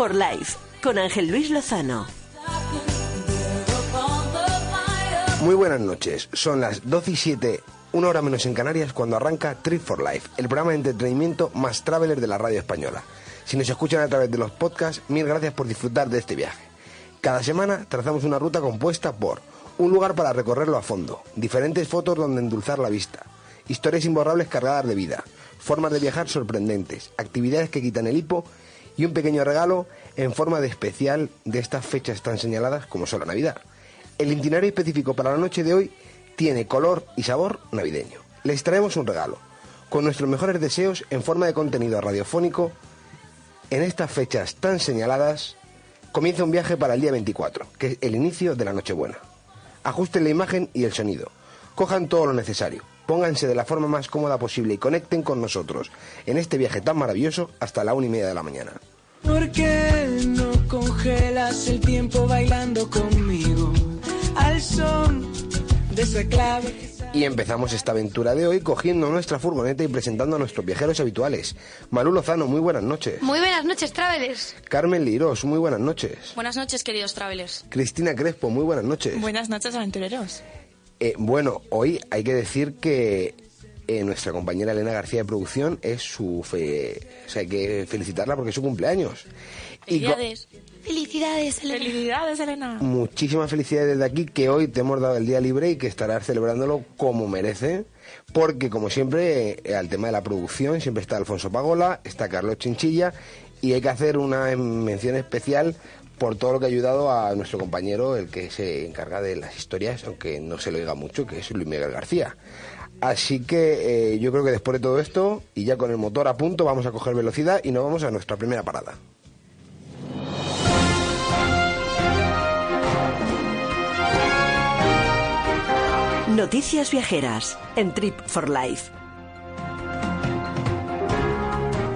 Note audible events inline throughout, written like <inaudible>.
For Life, con Ángel Luis Lozano. Muy buenas noches, son las 12 y 7, una hora menos en Canarias cuando arranca Trip for Life, el programa de entretenimiento más traveler de la radio española. Si nos escuchan a través de los podcasts, mil gracias por disfrutar de este viaje. Cada semana trazamos una ruta compuesta por un lugar para recorrerlo a fondo, diferentes fotos donde endulzar la vista, historias imborrables cargadas de vida, formas de viajar sorprendentes, actividades que quitan el hipo y un pequeño regalo en forma de especial de estas fechas tan señaladas como son la Navidad. El itinerario específico para la noche de hoy tiene color y sabor navideño. Les traemos un regalo, con nuestros mejores deseos en forma de contenido radiofónico. En estas fechas tan señaladas, comienza un viaje para el día 24, que es el inicio de la Nochebuena. Ajusten la imagen y el sonido. Cojan todo lo necesario. Pónganse de la forma más cómoda posible y conecten con nosotros en este viaje tan maravilloso hasta la una y media de la mañana. ¿Por qué no congelas el tiempo bailando conmigo? Al son de esa clave. Y empezamos esta aventura de hoy cogiendo nuestra furgoneta y presentando a nuestros viajeros habituales. Malu Lozano, muy buenas noches. Muy buenas noches, Travelers. Carmen Liros, muy buenas noches. Buenas noches, queridos travelers. Cristina Crespo, muy buenas noches. Buenas noches, aventureros. Eh, bueno, hoy hay que decir que eh, nuestra compañera Elena García de producción es su fe... O sea, hay que felicitarla porque es su cumpleaños. Y Felicidades. Felicidades, Elena. Felicidades, Elena. muchísimas felicidades desde aquí que hoy te hemos dado el día libre y que estarás celebrándolo como merece. Porque, como siempre, eh, al tema de la producción siempre está Alfonso Pagola, está Carlos Chinchilla y hay que hacer una mención especial por todo lo que ha ayudado a nuestro compañero, el que se encarga de las historias, aunque no se lo diga mucho, que es Luis Miguel García. Así que eh, yo creo que después de todo esto, y ya con el motor a punto, vamos a coger velocidad y nos vamos a nuestra primera parada. Noticias viajeras en Trip for Life.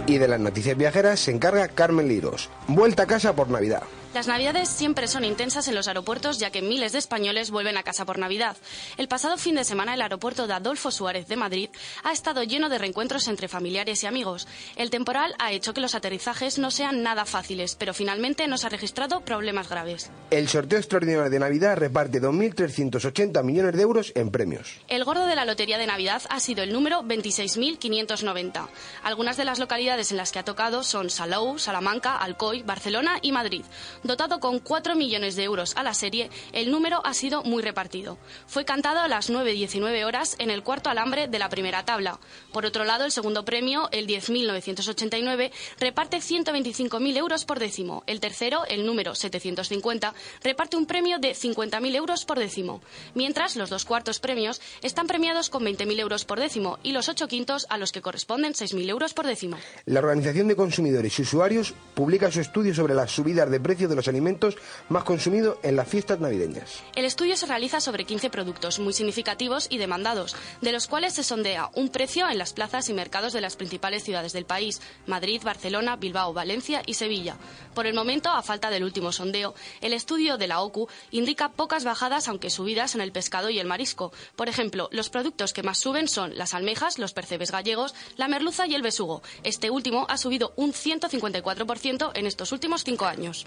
Y de las noticias viajeras se encarga Carmen Liros. Vuelta a casa por Navidad. Las navidades siempre son intensas en los aeropuertos ya que miles de españoles vuelven a casa por Navidad. El pasado fin de semana el aeropuerto de Adolfo Suárez de Madrid ha estado lleno de reencuentros entre familiares y amigos. El temporal ha hecho que los aterrizajes no sean nada fáciles, pero finalmente no se ha registrado problemas graves. El sorteo extraordinario de Navidad reparte 2.380 millones de euros en premios. El gordo de la lotería de Navidad ha sido el número 26.590. Algunas de las localidades en las que ha tocado son Salou, Salamanca, Alcoy, Barcelona y Madrid. Dotado con 4 millones de euros a la serie, el número ha sido muy repartido. Fue cantado a las 9.19 horas en el cuarto alambre de la primera tabla. Por otro lado, el segundo premio, el 10.989, reparte 125.000 euros por décimo. El tercero, el número 750, reparte un premio de 50.000 euros por décimo. Mientras, los dos cuartos premios están premiados con 20.000 euros por décimo y los ocho quintos a los que corresponden 6.000 euros por décimo. La Organización de Consumidores y Usuarios publica su estudio sobre las subidas de precio de los alimentos más consumidos en las fiestas navideñas. El estudio se realiza sobre 15 productos muy significativos y demandados, de los cuales se sondea un precio en las plazas y mercados de las principales ciudades del país, Madrid, Barcelona, Bilbao, Valencia y Sevilla. Por el momento, a falta del último sondeo, el estudio de la OCU indica pocas bajadas, aunque subidas en el pescado y el marisco. Por ejemplo, los productos que más suben son las almejas, los percebes gallegos, la merluza y el besugo. Este último ha subido un 154% en estos últimos cinco años.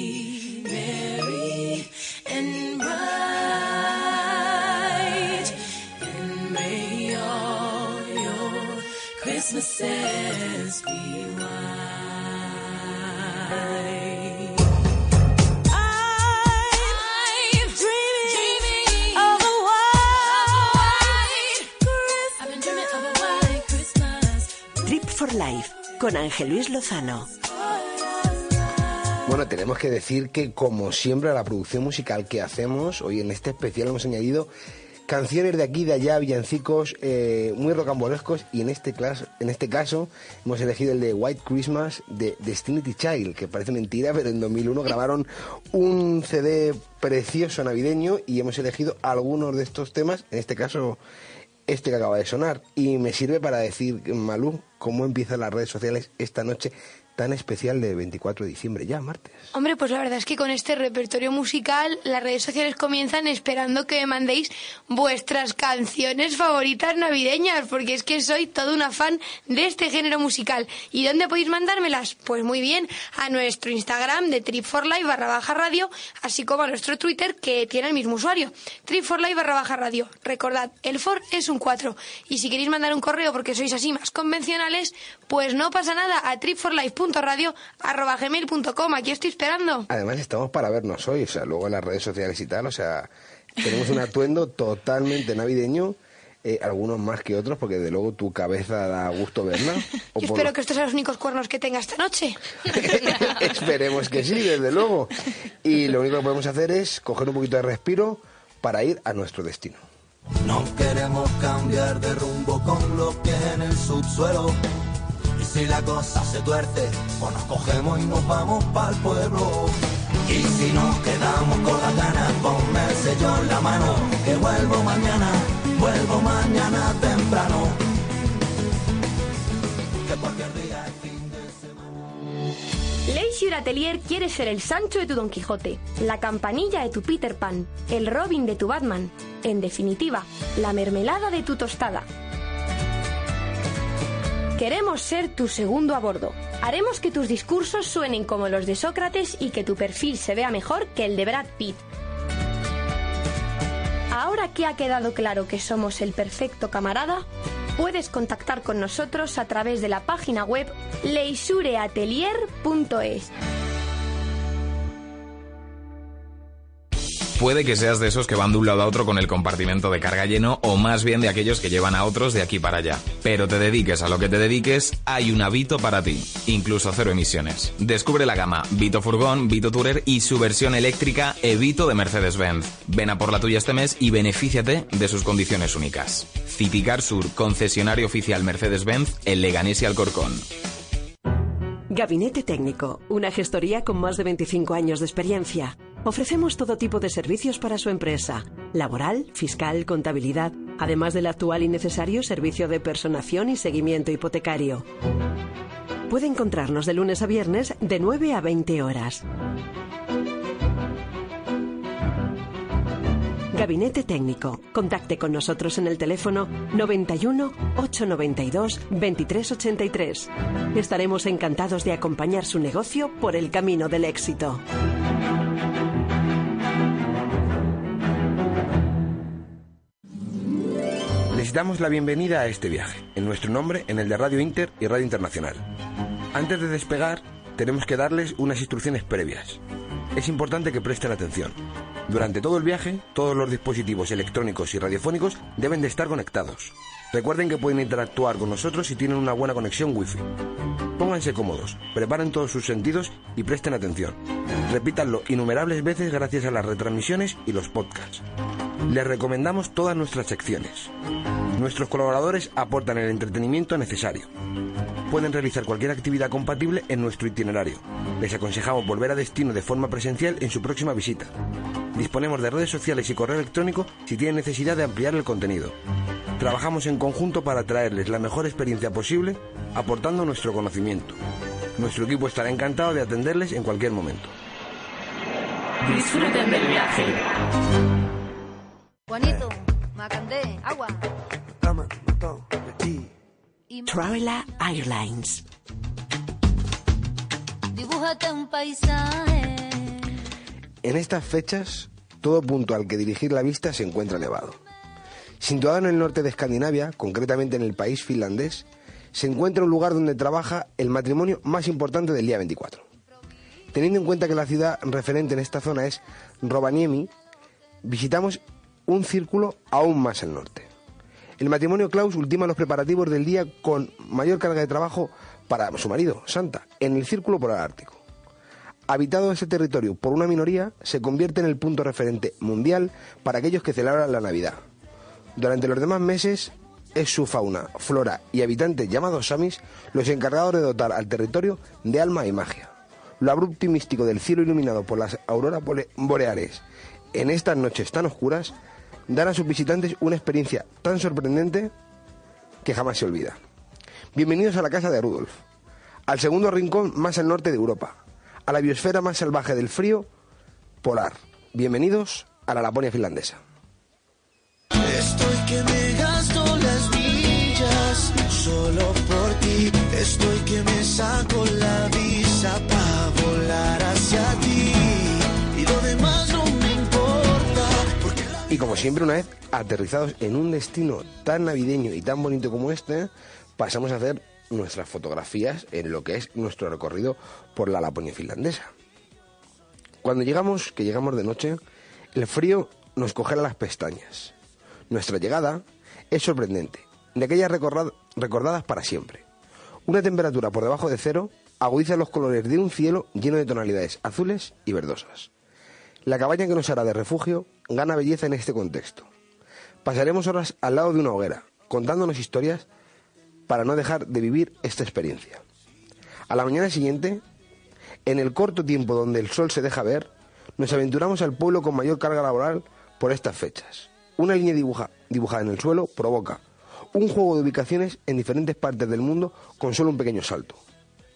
Ángel Luis Lozano. Bueno, tenemos que decir que como siempre a la producción musical que hacemos, hoy en este especial hemos añadido canciones de aquí de allá, villancicos eh, muy rocambolescos y en este, en este caso hemos elegido el de White Christmas de Destiny Child, que parece mentira, pero en 2001 grabaron un CD precioso navideño y hemos elegido algunos de estos temas, en este caso este que acaba de sonar. Y me sirve para decir, Malú, cómo empiezan las redes sociales esta noche tan especial de 24 de diciembre, ya martes. Hombre, pues la verdad es que con este repertorio musical las redes sociales comienzan esperando que me mandéis vuestras canciones favoritas navideñas, porque es que soy todo una fan de este género musical. ¿Y dónde podéis mandármelas? Pues muy bien, a nuestro Instagram de Trip barra baja radio, así como a nuestro Twitter que tiene el mismo usuario, Trip barra baja radio. Recordad, el for es un 4. Y si queréis mandar un correo porque sois así más convencionales, pues no pasa nada a tripforlife.radio.gmail.com. Aquí estoy esperando. Además estamos para vernos hoy, o sea, luego en las redes sociales y tal, o sea, tenemos un atuendo <laughs> totalmente navideño, eh, algunos más que otros, porque de luego tu cabeza da gusto verla. <laughs> Yo espero que estos sean los únicos cuernos que tenga esta noche. <laughs> Esperemos que sí, desde luego. Y lo único que podemos hacer es coger un poquito de respiro para ir a nuestro destino. No queremos cambiar de rumbo con lo que en el subsuelo. Si la cosa se tuerce, pues nos cogemos y nos vamos para el pueblo. Y si nos quedamos con las ganas, ponme el sello en la mano. Que vuelvo mañana, vuelvo mañana temprano. Que cualquier día es fin de semana. Leisure Atelier quiere ser el Sancho de tu Don Quijote, la campanilla de tu Peter Pan, el Robin de tu Batman, en definitiva, la mermelada de tu tostada. Queremos ser tu segundo a bordo. Haremos que tus discursos suenen como los de Sócrates y que tu perfil se vea mejor que el de Brad Pitt. Ahora que ha quedado claro que somos el perfecto camarada, puedes contactar con nosotros a través de la página web leisureatelier.es. Puede que seas de esos que van de un lado a otro con el compartimento de carga lleno o más bien de aquellos que llevan a otros de aquí para allá. Pero te dediques a lo que te dediques, hay una Vito para ti, incluso cero emisiones. Descubre la gama Vito Furgón, Vito Tourer y su versión eléctrica Evito de Mercedes-Benz. Ven a por la tuya este mes y benefíciate de sus condiciones únicas. Citicar Sur, concesionario oficial Mercedes-Benz en Leganés y Alcorcón. Gabinete Técnico, una gestoría con más de 25 años de experiencia. Ofrecemos todo tipo de servicios para su empresa, laboral, fiscal, contabilidad, además del actual y necesario servicio de personación y seguimiento hipotecario. Puede encontrarnos de lunes a viernes de 9 a 20 horas. Gabinete Técnico. Contacte con nosotros en el teléfono 91 892 2383. Estaremos encantados de acompañar su negocio por el camino del éxito. Les damos la bienvenida a este viaje, en nuestro nombre, en el de Radio Inter y Radio Internacional. Antes de despegar, tenemos que darles unas instrucciones previas. Es importante que presten atención. Durante todo el viaje, todos los dispositivos electrónicos y radiofónicos deben de estar conectados. Recuerden que pueden interactuar con nosotros si tienen una buena conexión Wi-Fi. Pónganse cómodos, preparen todos sus sentidos y presten atención. Repítanlo innumerables veces gracias a las retransmisiones y los podcasts. Les recomendamos todas nuestras secciones. Nuestros colaboradores aportan el entretenimiento necesario. Pueden realizar cualquier actividad compatible en nuestro itinerario. Les aconsejamos volver a destino de forma presencial en su próxima visita. Disponemos de redes sociales y correo electrónico si tienen necesidad de ampliar el contenido. Trabajamos en conjunto para traerles la mejor experiencia posible, aportando nuestro conocimiento. Nuestro equipo estará encantado de atenderles en cualquier momento. Disfruten del viaje. Juanito, Macandé, agua. Travela Airlines. Dibújate un paisaje. En estas fechas, todo punto al que dirigir la vista se encuentra nevado. Situado en el norte de Escandinavia, concretamente en el país finlandés, se encuentra un lugar donde trabaja el matrimonio más importante del día 24. Teniendo en cuenta que la ciudad referente en esta zona es Rovaniemi, visitamos un círculo aún más al norte. El matrimonio Klaus ultima los preparativos del día con mayor carga de trabajo para su marido, Santa, en el círculo polar ártico. Habitado ese territorio por una minoría, se convierte en el punto referente mundial para aquellos que celebran la Navidad. Durante los demás meses, es su fauna, flora y habitantes llamados samis los encargados de dotar al territorio de alma y magia. Lo abrupto y místico del cielo iluminado por las auroras boreales en estas noches tan oscuras dan a sus visitantes una experiencia tan sorprendente que jamás se olvida. Bienvenidos a la casa de Rudolf, al segundo rincón más al norte de Europa, a la biosfera más salvaje del frío polar. Bienvenidos a la Laponia finlandesa. Estoy que me gasto las millas solo por ti. Estoy que me saco la visa para como siempre, una vez aterrizados en un destino tan navideño y tan bonito como este, pasamos a hacer nuestras fotografías en lo que es nuestro recorrido por la Laponia finlandesa. Cuando llegamos, que llegamos de noche, el frío nos congela las pestañas. Nuestra llegada es sorprendente, de aquellas recordadas para siempre. Una temperatura por debajo de cero agudiza los colores de un cielo lleno de tonalidades azules y verdosas. La cabaña que nos hará de refugio gana belleza en este contexto. Pasaremos horas al lado de una hoguera, contándonos historias para no dejar de vivir esta experiencia. A la mañana siguiente, en el corto tiempo donde el sol se deja ver, nos aventuramos al pueblo con mayor carga laboral por estas fechas. Una línea dibuja- dibujada en el suelo provoca un juego de ubicaciones en diferentes partes del mundo con solo un pequeño salto.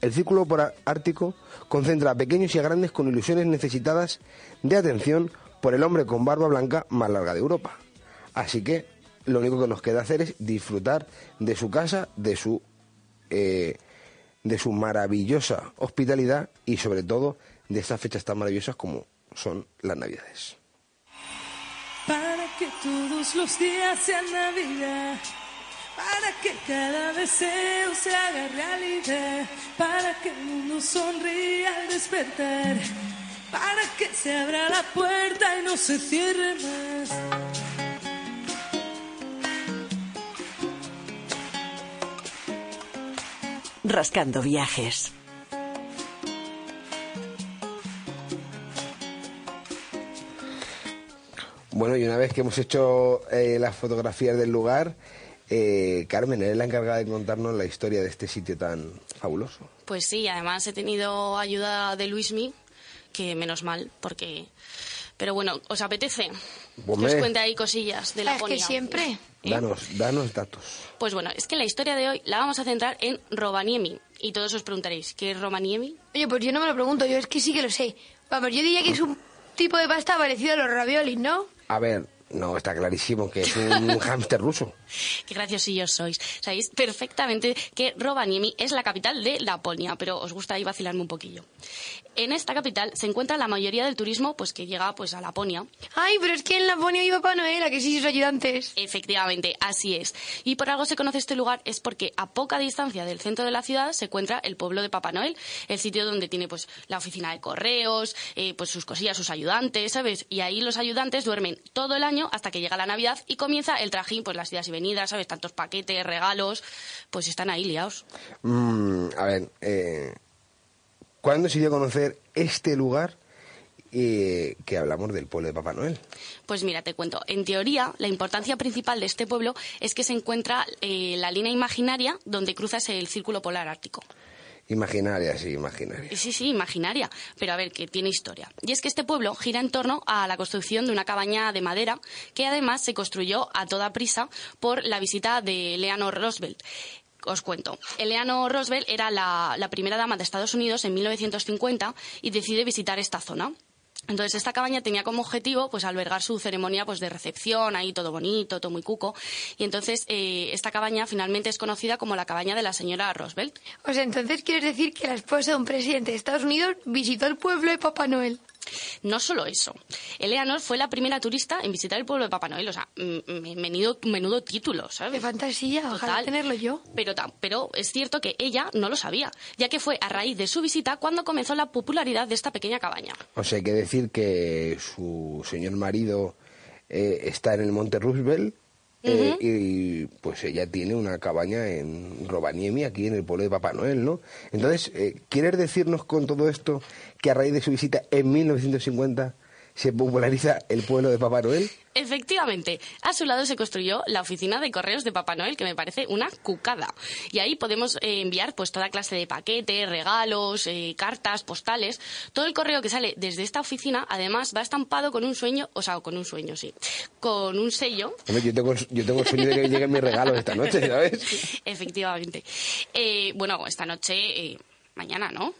El círculo polar ártico concentra a pequeños y a grandes con ilusiones necesitadas de atención por el hombre con barba blanca más larga de Europa. Así que lo único que nos queda hacer es disfrutar de su casa, de su eh, de su maravillosa hospitalidad y sobre todo de estas fechas tan maravillosas como son las Navidades. Para que todos los días sean Navidad. Para que cada deseo se haga realidad. Para que el mundo sonría al despertar. Para que se abra la puerta y no se cierre más. Rascando viajes. Bueno, y una vez que hemos hecho eh, las fotografías del lugar, eh, Carmen, eres la encargada de contarnos la historia de este sitio tan fabuloso. Pues sí, además he tenido ayuda de Luismi, que menos mal, porque... Pero bueno, ¿os apetece? Que os cuente ahí cosillas de la Ah, es que siempre. Danos, danos datos. Pues bueno, es que la historia de hoy la vamos a centrar en Rovaniemi. Y todos os preguntaréis, ¿qué es Rovaniemi? Oye, pues yo no me lo pregunto, yo es que sí que lo sé. Vamos, yo diría que es un tipo de pasta parecido a los raviolis, ¿no? A ver, no, está clarísimo que es un <laughs> hámster ruso. Qué graciosillos sois. Sabéis perfectamente que Rovaniemi es la capital de Laponia, pero os gusta ahí vacilarme un poquillo. En esta capital se encuentra la mayoría del turismo pues que llega pues a Laponia. Ay, pero es que en Laponia vive Papá Noel, a que sí sus ayudantes. Efectivamente, así es. Y por algo se conoce este lugar es porque a poca distancia del centro de la ciudad se encuentra el pueblo de Papá Noel, el sitio donde tiene pues la oficina de correos, eh, pues sus cosillas, sus ayudantes, ¿sabes? Y ahí los ayudantes duermen todo el año hasta que llega la Navidad y comienza el trajín, pues las y venidas, ¿sabes? Tantos paquetes, regalos, pues están ahí liados. Mm, a ver, eh, ¿cuándo se dio a conocer este lugar eh, que hablamos del pueblo de Papá Noel? Pues mira, te cuento. En teoría, la importancia principal de este pueblo es que se encuentra eh, la línea imaginaria donde cruzas el círculo polar ártico. Imaginaria, sí, imaginaria. Sí, sí, imaginaria, pero a ver, que tiene historia. Y es que este pueblo gira en torno a la construcción de una cabaña de madera que además se construyó a toda prisa por la visita de Eleanor Roosevelt. Os cuento. Eleanor Roosevelt era la, la primera dama de Estados Unidos en 1950 y decide visitar esta zona. Entonces esta cabaña tenía como objetivo pues albergar su ceremonia pues de recepción, ahí todo bonito, todo muy cuco. Y entonces eh, esta cabaña finalmente es conocida como la cabaña de la señora Roosevelt. O sea, entonces quieres decir que la esposa de un presidente de Estados Unidos visitó el pueblo de Papá Noel. No solo eso. Eleanor fue la primera turista en visitar el pueblo de Papá Noel. O sea, menudo, menudo título, ¿sabes? Qué fantasía, ojalá Total. tenerlo yo. Pero, pero es cierto que ella no lo sabía, ya que fue a raíz de su visita cuando comenzó la popularidad de esta pequeña cabaña. O sea, hay que decir que su señor marido eh, está en el Monte Roosevelt eh, y pues ella tiene una cabaña en Rovaniemi, aquí en el pueblo de Papá Noel, ¿no? Entonces, eh, ¿quieres decirnos con todo esto que a raíz de su visita en 1950 se populariza el pueblo de Papá Noel? Efectivamente, a su lado se construyó la oficina de correos de Papá Noel, que me parece una cucada. Y ahí podemos eh, enviar pues toda clase de paquetes, regalos, eh, cartas, postales. Todo el correo que sale desde esta oficina, además, va estampado con un sueño, o sea, con un sueño, sí, con un sello Hombre, yo tengo, yo tengo el sueño de que lleguen mis regalos esta noche, ¿sabes? <laughs> Efectivamente. Eh, bueno, esta noche, eh, mañana, ¿no?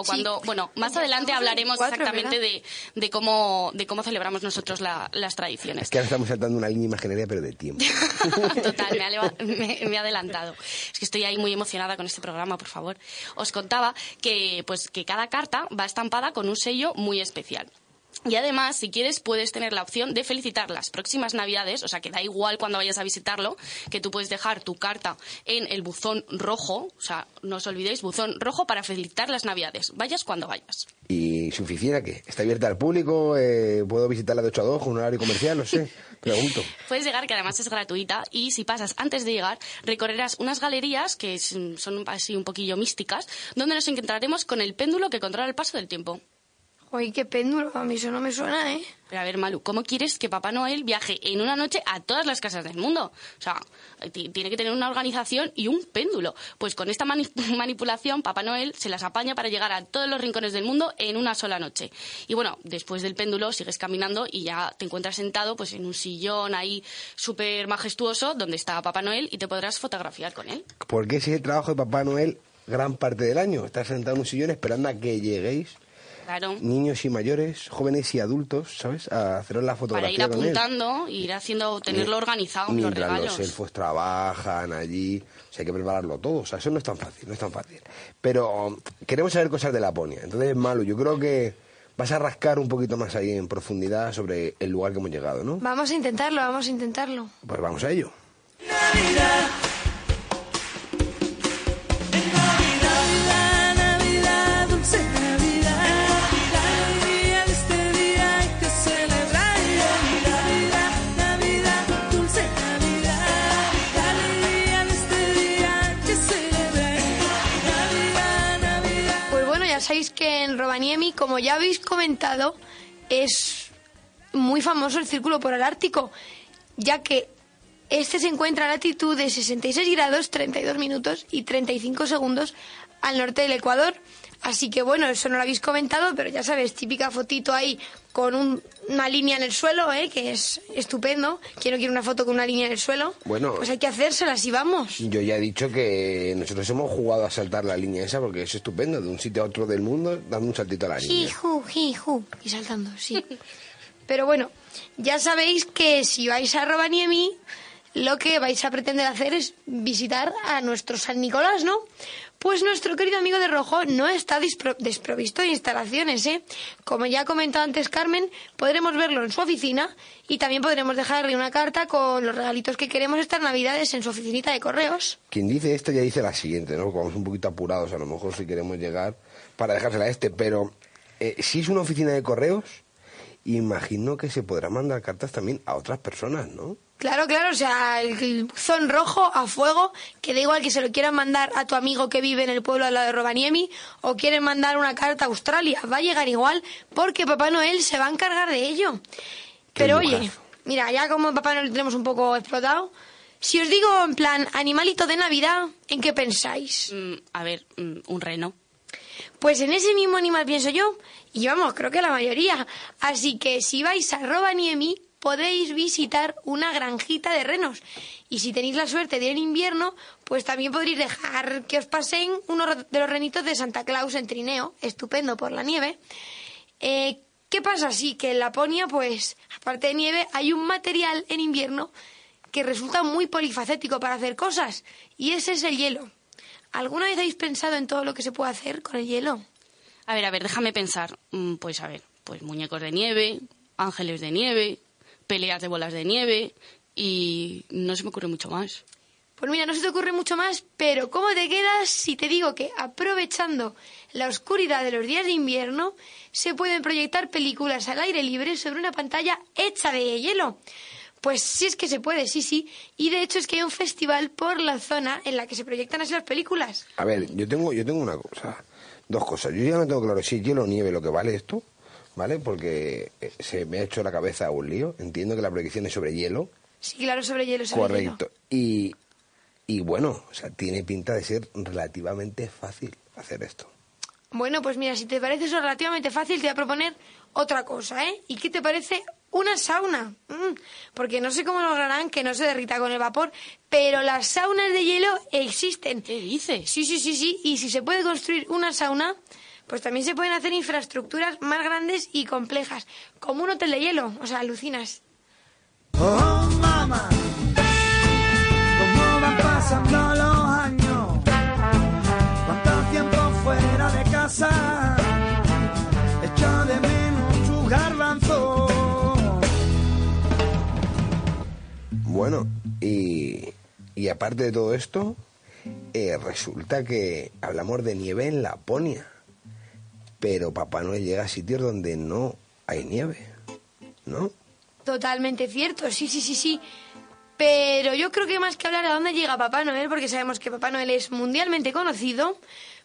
O cuando, bueno, más adelante hablaremos 24, exactamente de, de cómo de cómo celebramos nosotros la- las tradiciones. Es que ahora estamos saltando una línea imaginaria, pero de tiempo. <laughs> Total, me ha, leva- me- me ha adelantado. Es que estoy ahí muy emocionada con este programa, por favor. Os contaba que, pues, que cada carta va estampada con un sello muy especial. Y además, si quieres, puedes tener la opción de felicitar las próximas Navidades, o sea, que da igual cuando vayas a visitarlo, que tú puedes dejar tu carta en el buzón rojo, o sea, no os olvidéis, buzón rojo para felicitar las Navidades, vayas cuando vayas. ¿Y su oficina qué? ¿Está abierta al público? Eh, ¿Puedo visitarla de 8 a 2 con un horario comercial? No sé. <laughs> Pregunto. Puedes llegar, que además es gratuita, y si pasas antes de llegar, recorrerás unas galerías que son así un poquillo místicas, donde nos encontraremos con el péndulo que controla el paso del tiempo. Oye, qué péndulo, a mí eso no me suena, ¿eh? Pero a ver, Malu, ¿cómo quieres que Papá Noel viaje en una noche a todas las casas del mundo? O sea, ti- tiene que tener una organización y un péndulo. Pues con esta mani- <laughs> manipulación, Papá Noel se las apaña para llegar a todos los rincones del mundo en una sola noche. Y bueno, después del péndulo sigues caminando y ya te encuentras sentado pues en un sillón ahí súper majestuoso donde está Papá Noel y te podrás fotografiar con él. Porque ese es el trabajo de Papá Noel gran parte del año. Estar sentado en un sillón esperando a que lleguéis, Claro. niños y mayores, jóvenes y adultos, ¿sabes? A haceros la Para fotografía ir con él. apuntando, ir haciendo, tenerlo organizado, los Mientras regalos. los elfos trabajan allí, o sea, hay que prepararlo todo. O sea, eso no es tan fácil, no es tan fácil. Pero um, queremos saber cosas de Laponia. Entonces, Malu, yo creo que vas a rascar un poquito más ahí en profundidad sobre el lugar que hemos llegado, ¿no? Vamos a intentarlo, vamos a intentarlo. Pues vamos a ello. Navidad, que en Rovaniemi, como ya habéis comentado, es muy famoso el Círculo Polar Ártico, ya que este se encuentra a latitud de 66 grados 32 minutos y 35 segundos al norte del Ecuador. Así que bueno, eso no lo habéis comentado, pero ya sabes, típica fotito ahí con un- una línea en el suelo, ¿eh? que es estupendo. ¿Quién no quiere una foto con una línea en el suelo? Bueno. Pues hay que hacérselas y vamos. Yo ya he dicho que nosotros hemos jugado a saltar la línea esa porque es estupendo, de un sitio a otro del mundo, dando un saltito a la línea. Jiju, jiju. Y saltando, sí. <laughs> Pero bueno, ya sabéis que si vais a Rovaniemi, lo que vais a pretender hacer es visitar a nuestro San Nicolás, ¿no? Pues nuestro querido amigo de Rojo no está desprovisto de instalaciones, ¿eh? Como ya ha comentado antes Carmen, podremos verlo en su oficina y también podremos dejarle una carta con los regalitos que queremos estas navidades en su oficinita de correos. Quien dice esto ya dice la siguiente, ¿no? Vamos un poquito apurados a lo mejor si queremos llegar para dejársela a este, pero eh, si es una oficina de correos imagino que se podrán mandar cartas también a otras personas, ¿no? Claro, claro, o sea, el buzón rojo a fuego, que da igual que se lo quieran mandar a tu amigo que vive en el pueblo al lado de Rovaniemi o quieren mandar una carta a Australia, va a llegar igual porque Papá Noel se va a encargar de ello. Pero oye, mira, ya como Papá Noel lo tenemos un poco explotado, si os digo en plan animalito de Navidad, ¿en qué pensáis? Mm, a ver, mm, un reno. Pues en ese mismo animal pienso yo, y vamos, creo que la mayoría. Así que si vais a Rovaniemi, podéis visitar una granjita de renos. Y si tenéis la suerte de ir en invierno, pues también podréis dejar que os pasen uno de los renitos de Santa Claus en trineo, estupendo por la nieve. Eh, ¿Qué pasa? Sí, que en Laponia, pues, aparte de nieve, hay un material en invierno que resulta muy polifacético para hacer cosas, y ese es el hielo. ¿Alguna vez habéis pensado en todo lo que se puede hacer con el hielo? A ver, a ver, déjame pensar. Mm, Pues a ver, pues muñecos de nieve, ángeles de nieve, peleas de bolas de nieve y no se me ocurre mucho más. Pues mira, no se te ocurre mucho más, pero ¿cómo te quedas si te digo que aprovechando la oscuridad de los días de invierno se pueden proyectar películas al aire libre sobre una pantalla hecha de hielo? Pues sí es que se puede, sí, sí. Y de hecho es que hay un festival por la zona en la que se proyectan así las películas. A ver, yo tengo, yo tengo una cosa, dos cosas. Yo ya no tengo claro si es hielo o nieve lo que vale esto, ¿vale? Porque eh, se me ha hecho la cabeza un lío. Entiendo que la proyección es sobre hielo, Sí, claro, sobre hielo, sobre hielo. correcto. Y, y bueno, o sea, tiene pinta de ser relativamente fácil hacer esto. Bueno, pues mira, si te parece eso relativamente fácil, te voy a proponer otra cosa, ¿eh? ¿Y qué te parece una sauna? Mm, porque no sé cómo lograrán que no se derrita con el vapor, pero las saunas de hielo existen. ¿Qué dices? Sí, sí, sí, sí. Y si se puede construir una sauna, pues también se pueden hacer infraestructuras más grandes y complejas, como un hotel de hielo. O sea, alucinas. Oh, mamá, cómo van pasando los años, cuánto tiempo fuera de casa, echo de menos tu garbanzo. Bueno, y, y aparte de todo esto, eh, resulta que hablamos de nieve en Laponia, pero Papá Noel llega a sitios donde no hay nieve, ¿no? Totalmente cierto, sí, sí, sí, sí. Pero yo creo que más que hablar a dónde llega Papá Noel, porque sabemos que Papá Noel es mundialmente conocido,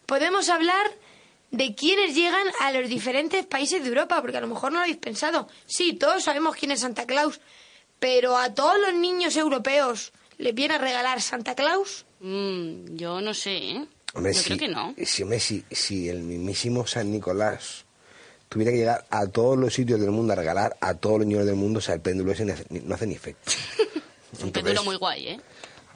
podemos hablar de quiénes llegan a los diferentes países de Europa, porque a lo mejor no lo habéis pensado. Sí, todos sabemos quién es Santa Claus, pero a todos los niños europeos les viene a regalar Santa Claus. Mm, yo no sé, ¿eh? Hombre, yo si, creo que no. Si, hombre, si, si el mismísimo San Nicolás tuviera que llegar a todos los sitios del mundo a regalar a todos los niños del mundo, o sea, el péndulo ese no hace ni efecto. <laughs> Un péndulo muy guay, ¿eh?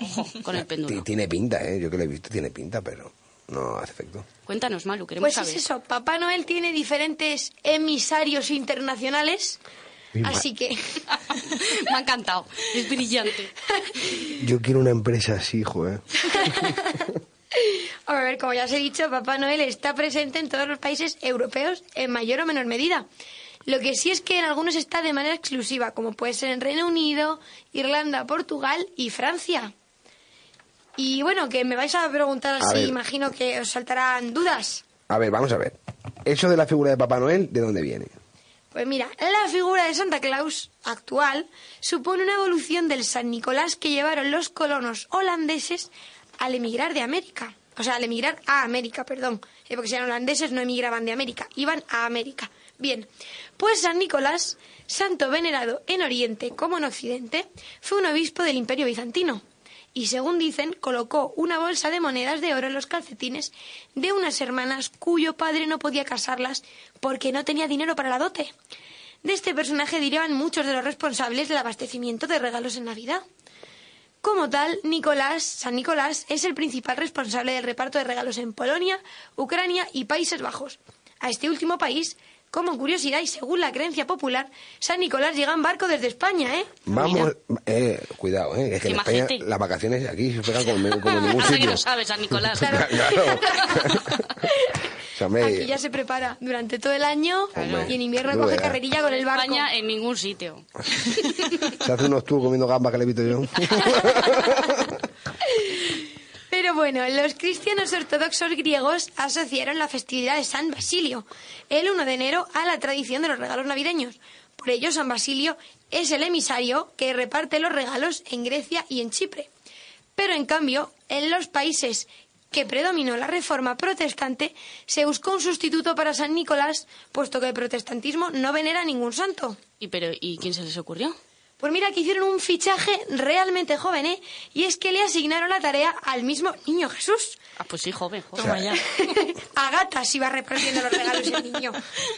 Ojo, <laughs> con el péndulo. Tiene pinta, ¿eh? Yo que lo he visto, tiene pinta, pero no hace efecto. Cuéntanos, Malu, queremos Pues saber. es eso, Papá Noel tiene diferentes emisarios internacionales, así que... <laughs> Me ha encantado, es brillante. Yo quiero una empresa así, hijo, ¿eh? A ver, como ya os he dicho, Papá Noel está presente en todos los países europeos en mayor o menor medida. Lo que sí es que en algunos está de manera exclusiva, como puede ser en Reino Unido, Irlanda, Portugal y Francia. Y bueno, que me vais a preguntar A si ver. imagino que os saltarán dudas. A ver, vamos a ver. Eso de la figura de Papá Noel, ¿de dónde viene? Pues mira, la figura de Santa Claus actual supone una evolución del San Nicolás que llevaron los colonos holandeses al emigrar de América. O sea, al emigrar a América, perdón. Eh, porque si eran holandeses no emigraban de América, iban a América. Bien, pues San Nicolás, santo venerado en Oriente como en Occidente, fue un obispo del Imperio Bizantino. Y según dicen, colocó una bolsa de monedas de oro en los calcetines de unas hermanas cuyo padre no podía casarlas porque no tenía dinero para la dote. De este personaje derivan muchos de los responsables del abastecimiento de regalos en Navidad. Como tal, Nicolás, San Nicolás es el principal responsable del reparto de regalos en Polonia, Ucrania y Países Bajos. A este último país, como curiosidad y según la creencia popular, San Nicolás llega en barco desde España, ¿eh? Vamos, eh, cuidado, ¿eh? Es que en España las vacaciones aquí se pegan como, como ningún Hasta <laughs> que sitio. no sabes, San Nicolás. <laughs> Claro. <laughs> Aquí ya se prepara durante todo el año Hombre, y en invierno tú coge carrerilla con el barco. España en ningún sitio. <laughs> se hace unos tubos comiendo gambas que le visto yo. <laughs> Pero Bueno, los cristianos ortodoxos griegos asociaron la festividad de San Basilio, el 1 de enero, a la tradición de los regalos navideños. Por ello, San Basilio es el emisario que reparte los regalos en Grecia y en Chipre. Pero, en cambio, en los países que predominó la reforma protestante, se buscó un sustituto para San Nicolás, puesto que el protestantismo no venera a ningún santo. ¿Y, pero, ¿Y quién se les ocurrió? Pues mira que hicieron un fichaje realmente joven, ¿eh? Y es que le asignaron la tarea al mismo niño Jesús. Ah, pues sí, joven. joven. Toma ya. <laughs> a gatas iba repartiendo los regalos el niño.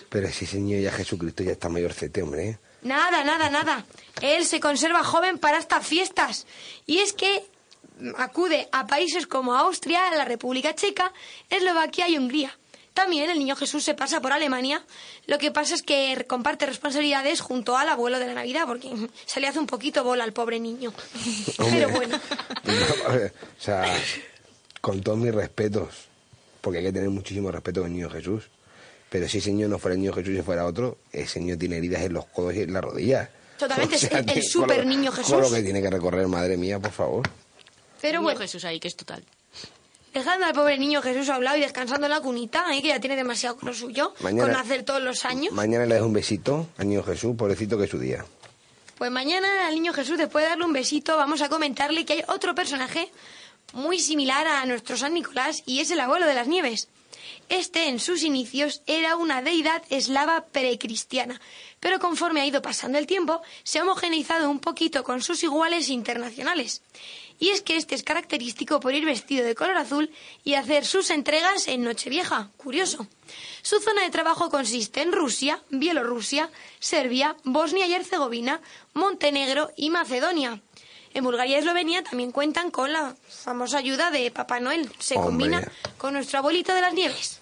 Pero si ese niño ya Jesucristo ya está mayorcete, hombre. ¿eh? Nada, nada, nada. Él se conserva joven para estas fiestas. Y es que acude a países como Austria, la República Checa, Eslovaquia y Hungría. También el niño Jesús se pasa por Alemania. Lo que pasa es que comparte responsabilidades junto al abuelo de la Navidad, porque <laughs> se le hace un poquito bola al pobre niño. <laughs> Pero bueno. o sea, con todos mis respetos, porque hay que tener muchísimo respeto con el niño Jesús. Pero si ese niño no fuera el niño Jesús y fuera otro, ese niño tiene heridas en los codos y en las rodillas. Totalmente, <laughs> O sea, es el, el super niño Con lo Jesús. que tiene que recorrer, madre mía, por favor. Pero Niño bueno, Jesús ahí, que es total. dejando al pobre niño Jesús a un lado y descansando en la cunita, ¿eh? que ya tiene demasiado con lo suyo, Mañana- con hacer todos los años. Mañana le dejo un besito al niño Jesús, pobrecito que es su día. Pues mañana al niño Jesús, después de darle un besito, vamos a comentarle que hay otro personaje muy similar a nuestro San Nicolás y es el abuelo de las nieves. Este, en sus inicios, era una deidad eslava precristiana, pero conforme ha ido pasando el tiempo, se ha homogeneizado un poquito con sus iguales internacionales. Y es que este es característico por ir vestido de color azul y hacer sus entregas en Nochevieja. Curioso. Su zona de trabajo consiste en Rusia, Bielorrusia, Serbia, Bosnia y Herzegovina, Montenegro y Macedonia. En Bulgaria y Eslovenia también cuentan con la famosa ayuda de Papá Noel. Se Hombre. combina con nuestro abuelito de las nieves.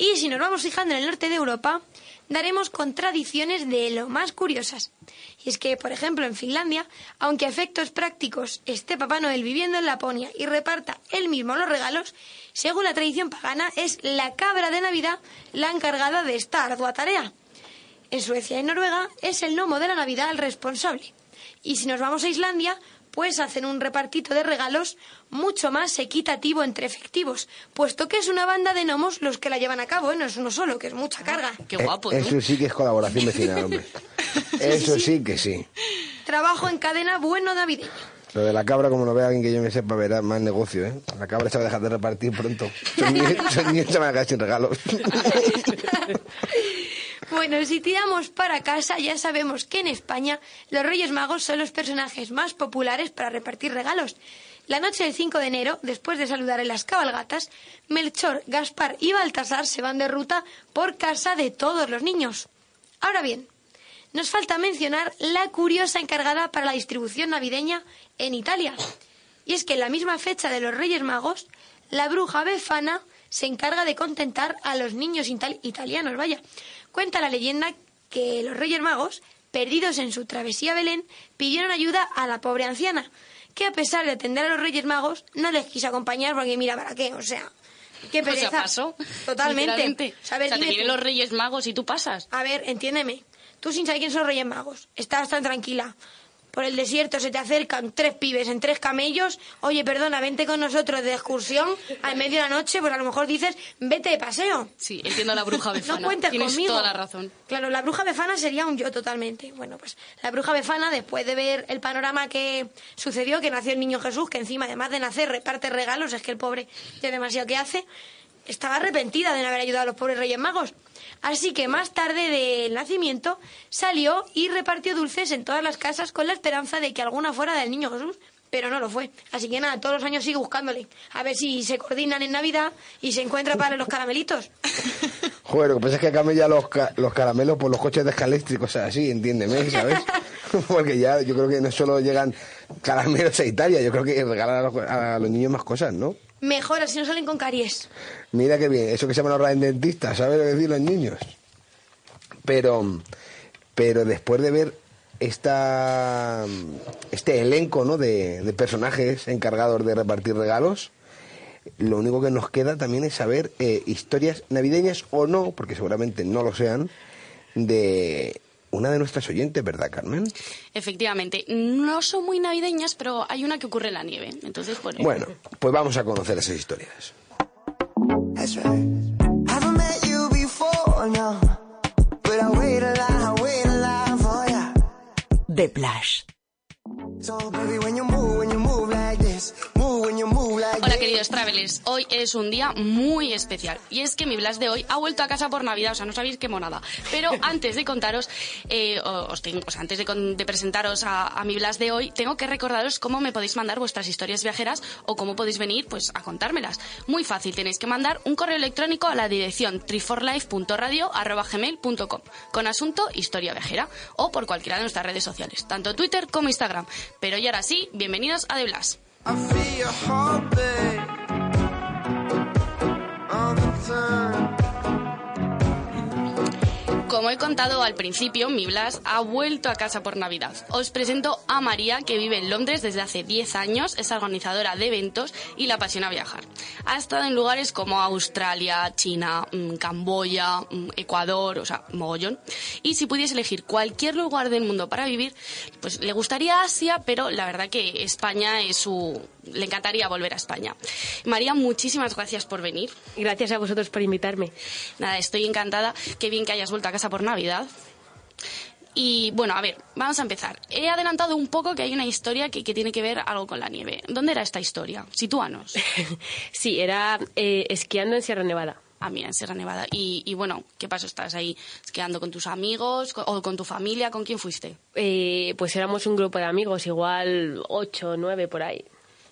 Y si nos vamos fijando en el norte de Europa, daremos con tradiciones de lo más curiosas. Y es que, por ejemplo, en Finlandia, aunque a efectos prácticos esté Papá Noel viviendo en Laponia y reparta él mismo los regalos, según la tradición pagana, es la cabra de Navidad la encargada de esta ardua tarea. En Suecia y Noruega es el gnomo de la Navidad el responsable. Y si nos vamos a Islandia, pues hacen un repartito de regalos mucho más equitativo entre efectivos, puesto que es una banda de gnomos los que la llevan a cabo, ¿eh? no es uno solo, que es mucha carga. Qué Eh, guapo, Eso sí que es colaboración vecinal, hombre. <laughs> Eso sí que sí. Trabajo en cadena bueno navideño. Lo de la cabra, como lo vea alguien que yo me sepa, verá más negocio, ¿eh? La cabra se va a dejar de repartir pronto. <laughs> Esos niños se van a quedar sin regalos. <laughs> Bueno, si tiramos para casa, ya sabemos que en España los Reyes Magos son los personajes más populares para repartir regalos. La noche del 5 de enero, después de saludar en las cabalgatas, Melchor, Gaspar y Baltasar se van de ruta por casa de todos los niños. Ahora bien, nos falta mencionar la curiosa encargada para la distribución navideña en Italia. Y es que en la misma fecha de los Reyes Magos, la bruja Befana se encarga de contentar a los niños ital- italianos, vaya. Cuenta la leyenda que los Reyes Magos, perdidos en su travesía a Belén, pidieron ayuda a la pobre anciana, que a pesar de atender a los Reyes Magos, no les quiso acompañar porque mira, ¿para qué? O sea, qué O sea, pereza. pasó. Totalmente. O sea, a ver, O sea, te dime vienen tú. los Reyes Magos y tú pasas. A ver, entiéndeme. Tú sin saber quién son los Reyes Magos. Estás tan tranquila. Por el desierto se te acercan tres pibes en tres camellos. Oye, perdona, vente con nosotros de excursión a medio de la noche. Pues a lo mejor dices, vete de paseo. Sí, entiendo a la bruja <laughs> befana. No cuentes Tienes conmigo. toda la razón. Claro, la bruja befana sería un yo totalmente. Bueno, pues la bruja befana, después de ver el panorama que sucedió, que nació el niño Jesús, que encima, además de nacer, reparte regalos, es que el pobre ya demasiado que hace, estaba arrepentida de no haber ayudado a los pobres Reyes Magos. Así que más tarde del nacimiento salió y repartió dulces en todas las casas con la esperanza de que alguna fuera del niño Jesús. Pero no lo fue. Así que nada, todos los años sigue buscándole. A ver si se coordinan en Navidad y se encuentra para los caramelitos. <laughs> Joder, lo que pasa es que ya los, ca- los caramelos por los coches de eléctricos, o sea, así, entiéndeme, ¿sabes? <laughs> Porque ya yo creo que no solo llegan caramelos a Italia, yo creo que regalan a los, a los niños más cosas, ¿no? Mejor, así no salen con caries. Mira qué bien, eso que se llaman ahorrar en dentista, ¿sabes lo que decir los niños? Pero, pero después de ver esta, este elenco ¿no? de, de personajes encargados de repartir regalos, lo único que nos queda también es saber eh, historias navideñas o no, porque seguramente no lo sean, de, una de nuestras oyentes, ¿verdad, Carmen? Efectivamente, no son muy navideñas, pero hay una que ocurre en la nieve. Entonces, bueno. Bueno, pues vamos a conocer esas historias. That's right. Haven't met you before, no. But I wait a lot, I wait a lot for ya. The Plash. So baby, when you move, when you move like this, Hola queridos travelers, hoy es un día muy especial y es que mi Blas de hoy ha vuelto a casa por Navidad, o sea, no sabéis qué monada. Pero <laughs> antes de contaros, eh, os tengo, o sea, antes de, con- de presentaros a, a mi Blas de hoy, tengo que recordaros cómo me podéis mandar vuestras historias viajeras o cómo podéis venir pues a contármelas. Muy fácil, tenéis que mandar un correo electrónico a la dirección triforlife.radio@gmail.com con asunto historia viajera o por cualquiera de nuestras redes sociales, tanto Twitter como Instagram. Pero y ahora sí, bienvenidos a The Blas. I feel your heartbeat all the time. Como he contado al principio, mi Blas ha vuelto a casa por Navidad. Os presento a María, que vive en Londres desde hace 10 años, es organizadora de eventos y le apasiona viajar. Ha estado en lugares como Australia, China, mm, Camboya, mm, Ecuador, o sea, mogollón. Y si pudiese elegir cualquier lugar del mundo para vivir, pues le gustaría Asia, pero la verdad que España es su... Le encantaría volver a España. María, muchísimas gracias por venir. Gracias a vosotros por invitarme. Nada, estoy encantada. Qué bien que hayas vuelto a casa por Navidad. Y bueno, a ver, vamos a empezar. He adelantado un poco que hay una historia que, que tiene que ver algo con la nieve. ¿Dónde era esta historia? Sitúanos. <laughs> Sí, era eh, esquiando en Sierra Nevada. Ah, mira, en Sierra Nevada. Y, y bueno, ¿qué pasó? ¿Estás ahí esquiando con tus amigos o con tu familia? ¿Con quién fuiste? Eh, pues éramos un grupo de amigos, igual ocho o nueve por ahí.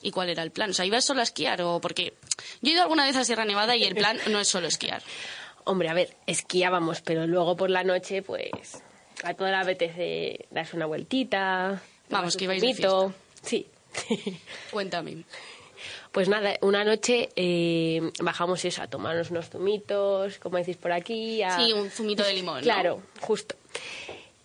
¿Y cuál era el plan? O sea, ¿ibas solo a esquiar o porque yo he ido alguna vez a Sierra Nevada y el plan <laughs> no es solo esquiar? Hombre, a ver, esquiábamos, pero luego por la noche, pues a toda la apetece darse una vueltita. Vamos, que ibais de zumito. Sí. <laughs> Cuéntame. Pues nada, una noche eh, bajamos eso, a tomarnos unos zumitos, como decís por aquí. a- Sí, un zumito de limón, ¿no? Claro, justo.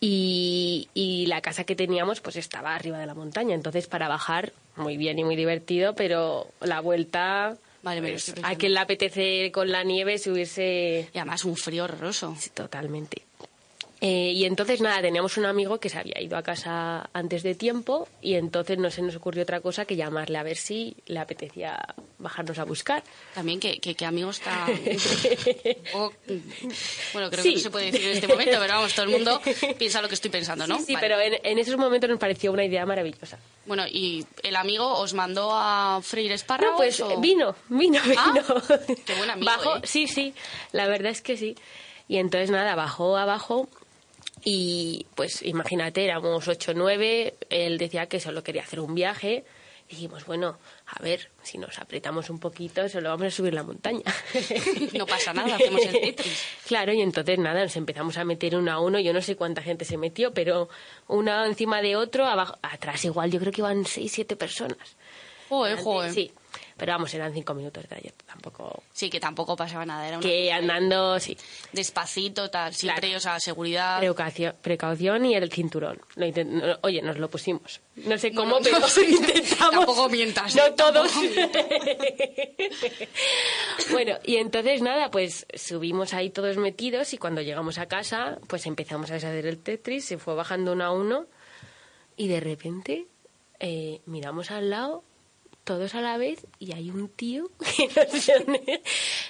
Y, y la casa que teníamos pues estaba arriba de la montaña, entonces para bajar muy bien y muy divertido, pero la vuelta... Vale, pues, a quien le apetece con la nieve subirse... Y además un frío horroroso. Sí, totalmente. Eh, y entonces nada, teníamos un amigo que se había ido a casa antes de tiempo y entonces no se nos ocurrió otra cosa que llamarle a ver si le apetecía bajarnos a buscar. También que, que, que amigo está... <laughs> bueno, creo Sí. que no se puede decir en este momento, pero vamos, todo el mundo piensa lo que estoy pensando, ¿no? Sí, sí, Vale. pero en, en esos momentos nos pareció una idea maravillosa. Bueno, ¿y el amigo os mandó a freír espárragos? No, pues o- vino, vino, Ah, vino. qué buen amigo, Bajó, ¿eh? sí, sí, la verdad es que sí. Y entonces nada, bajó abajo y pues imagínate, éramos ocho o nueve, él decía que solo quería hacer un viaje. Y dijimos, bueno, a ver, si nos apretamos un poquito, solo vamos a subir la montaña. <laughs> No pasa nada, hacemos el Tetris. <laughs> Claro, y entonces nada, nos empezamos a meter uno a uno. Yo no sé cuánta gente se metió, pero uno encima de otro, abajo, atrás igual, yo creo que iban seis, siete personas. Joder, joder. Sí, pero vamos, eran cinco minutos de trayecto, tampoco... Sí, que tampoco pasaba nada, era una Que andando, sí. despacito, tal, siempre, Claro. o sea, seguridad. Precaución, precaución y el cinturón. Lo no, oye, nos lo pusimos. No sé cómo, pero no, lo <laughs> intentamos. tampoco mientas, No todos. <laughs> Bueno, y entonces nada, pues subimos ahí todos metidos y cuando llegamos a casa, pues empezamos a deshacer el Tetris, se fue bajando uno a uno y de repente eh, miramos al lado todos a la vez y hay un tío <laughs> que no sé dónde,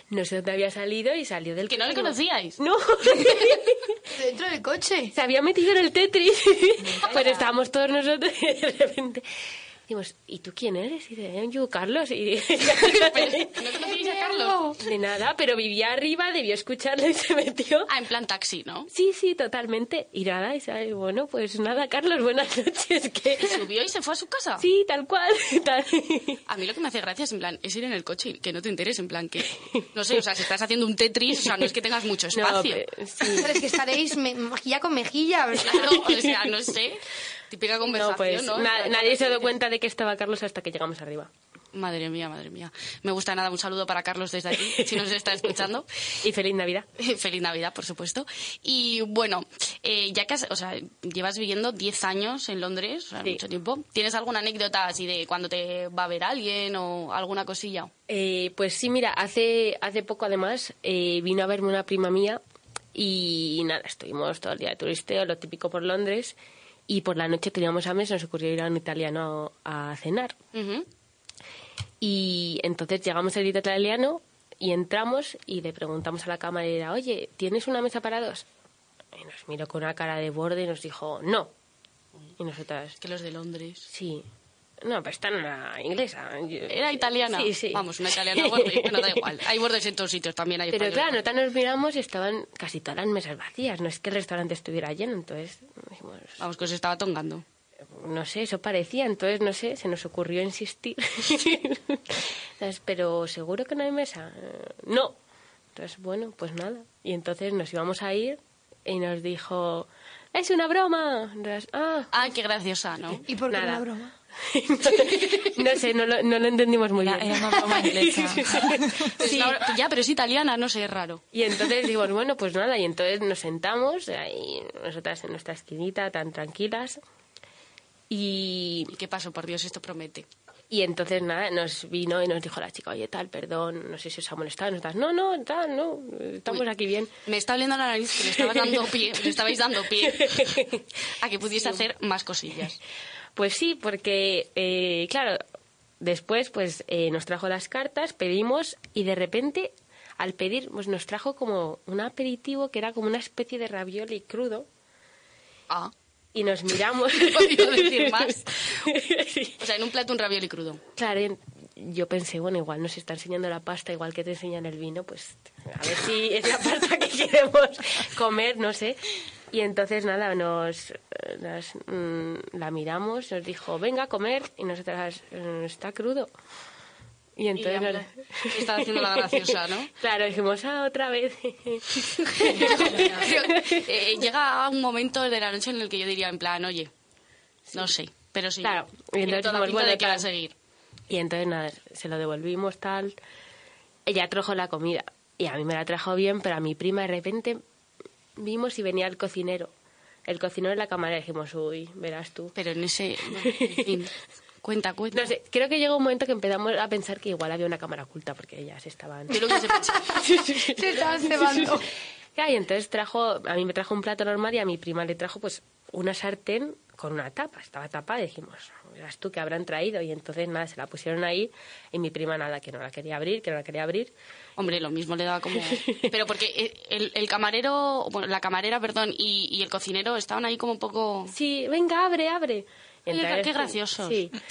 no sé dónde había salido y salió del Que no le conocíais. No. <laughs> Dentro del coche. Se había metido en el Tetris. pues estábamos todos nosotros y de repente Dijimos, ¿y tú quién eres? Y dice, yo, Carlos. Y... ¿No conocíais a Carlos? De nada, pero vivía arriba, debió escucharlo y se metió. Ah, en plan taxi, ¿no? Sí, sí, totalmente. Y nada, y sabe, bueno, pues nada, Carlos, buenas noches. Que... ¿Subió y se fue a su casa? Sí, tal cual. <laughs> tal. A mí lo que me hace gracia es, en plan, es ir en el coche y que no te enteres, en plan, que... No sé, o sea, si estás haciendo un Tetris, o sea, no es que tengas mucho No, espacio. pero- sí. Pero es que estaréis me- mejilla con mejilla. Claro, o sea, no sé. Típica conversación, No, pues ¿no? na- nadie se dio cuenta de que estaba Carlos hasta que llegamos arriba. Madre mía, madre mía. Me gusta nada. Un saludo para Carlos desde aquí, <laughs> si nos está escuchando. Y feliz Navidad. <laughs> Feliz Navidad, por supuesto. Y bueno, eh, ya que has- o sea, llevas viviendo 10 años en Londres, o sea, mucho tiempo, ¿tienes alguna anécdota así de cuando te va a ver alguien o alguna cosilla? Eh, pues sí, mira, hace, hace poco además eh, vino a verme una prima mía Y nada, estuvimos todo el día de turisteo, lo típico por Londres. Y por la noche teníamos hambre, se nos ocurrió ir a un italiano a cenar. Y entonces llegamos al italiano y entramos y le preguntamos a la camarera, oye, ¿tienes una mesa para dos? Y nos miró con una cara de borde y nos dijo, no. Y nosotras... Que los de Londres. Sí. No, pero esta no era inglesa. Era italiana. Sí, sí. Vamos, una italiana borde. Bueno, da igual. Hay bordes en todos sitios, también hay Pero claro, nosotras nos miramos y estaban casi todas las mesas vacías. No es que el restaurante estuviera lleno, entonces dijimos... Vamos, que os estaba tongando. No sé, eso parecía. Entonces, no sé, se nos ocurrió insistir. <laughs> ¿Sabes? Pero seguro que no hay mesa. No. Entonces, bueno, pues nada. Y entonces nos íbamos a ir y nos dijo, es una broma. Entonces, ah, Ah, qué graciosa, ¿no? ¿Y por qué Nada. una broma? <laughs> no sé, no lo, no lo entendimos muy Era- bien. era una broma inglesa. Es Sí. la- Ya, pero es italiana, no sé, es raro. Y entonces dijimos, bueno, pues nada, y entonces nos sentamos ahí, nosotras en nuestra esquinita, tan tranquilas. Y, ¿Y qué pasó? Por Dios, esto promete. y entonces nada, nos vino y nos dijo la chica, oye, tal, perdón, no sé si os ha molestado. Y nosotras, no, no, tal, no, estamos Uy. aquí bien. Me está oliendo la nariz que le estaba dando pie, le estabais dando pie <laughs> a que pudiese hacer más cosillas. Pues sí, porque, eh, claro, después pues eh, nos trajo las cartas, pedimos y de repente al pedir pues nos trajo como un aperitivo que era como una especie de ravioli crudo Ah, y nos miramos. <laughs> no decir más. <laughs> Sí. O sea, en un plato un ravioli crudo. Claro, yo pensé, bueno, igual nos está enseñando la pasta, igual que te enseñan el vino, pues a ver si es la pasta que <laughs> queremos comer, no sé. Y entonces, nada, nos, eh, nos, mm, la miramos, nos dijo, venga a comer, y nosotras, "Mm, está crudo. Y entonces... nos- estaba haciendo la graciosa, ¿no? <laughs> Claro, dijimos, ah, otra vez. <laughs> Eh, llega un momento de la noche en el que yo diría, en plan, oye, no sé, pero sí. Claro, y entonces dijimos, bueno, de que a seguir. Y entonces nada, se lo devolvimos tal. Ella trajo la comida y a mí me la trajo bien, pero a mi prima de repente vimos y venía el cocinero. El cocinero en la cámara dijimos, uy, verás tú. Pero en ese... <laughs> en fin, cuenta, cuenta. No sé, creo que llegó un momento que empezamos a pensar que igual había una cámara oculta porque ellas estaban... Yo lo que <laughs> se estaban cebando. <laughs> Y entonces trajo, a mí me trajo un plato normal y a mi prima le trajo pues una sartén con una tapa, estaba tapada y dijimos, verás tú que habrán traído y entonces nada, se la pusieron ahí y mi prima nada, que no la quería abrir, que no la quería abrir. Hombre, lo mismo le daba como... <laughs> Pero porque el, el camarero, bueno, la camarera, perdón, y, y el cocinero estaban ahí como un poco... Sí, venga, abre, abre. Entonces, qué graciosos. Sí. <laughs>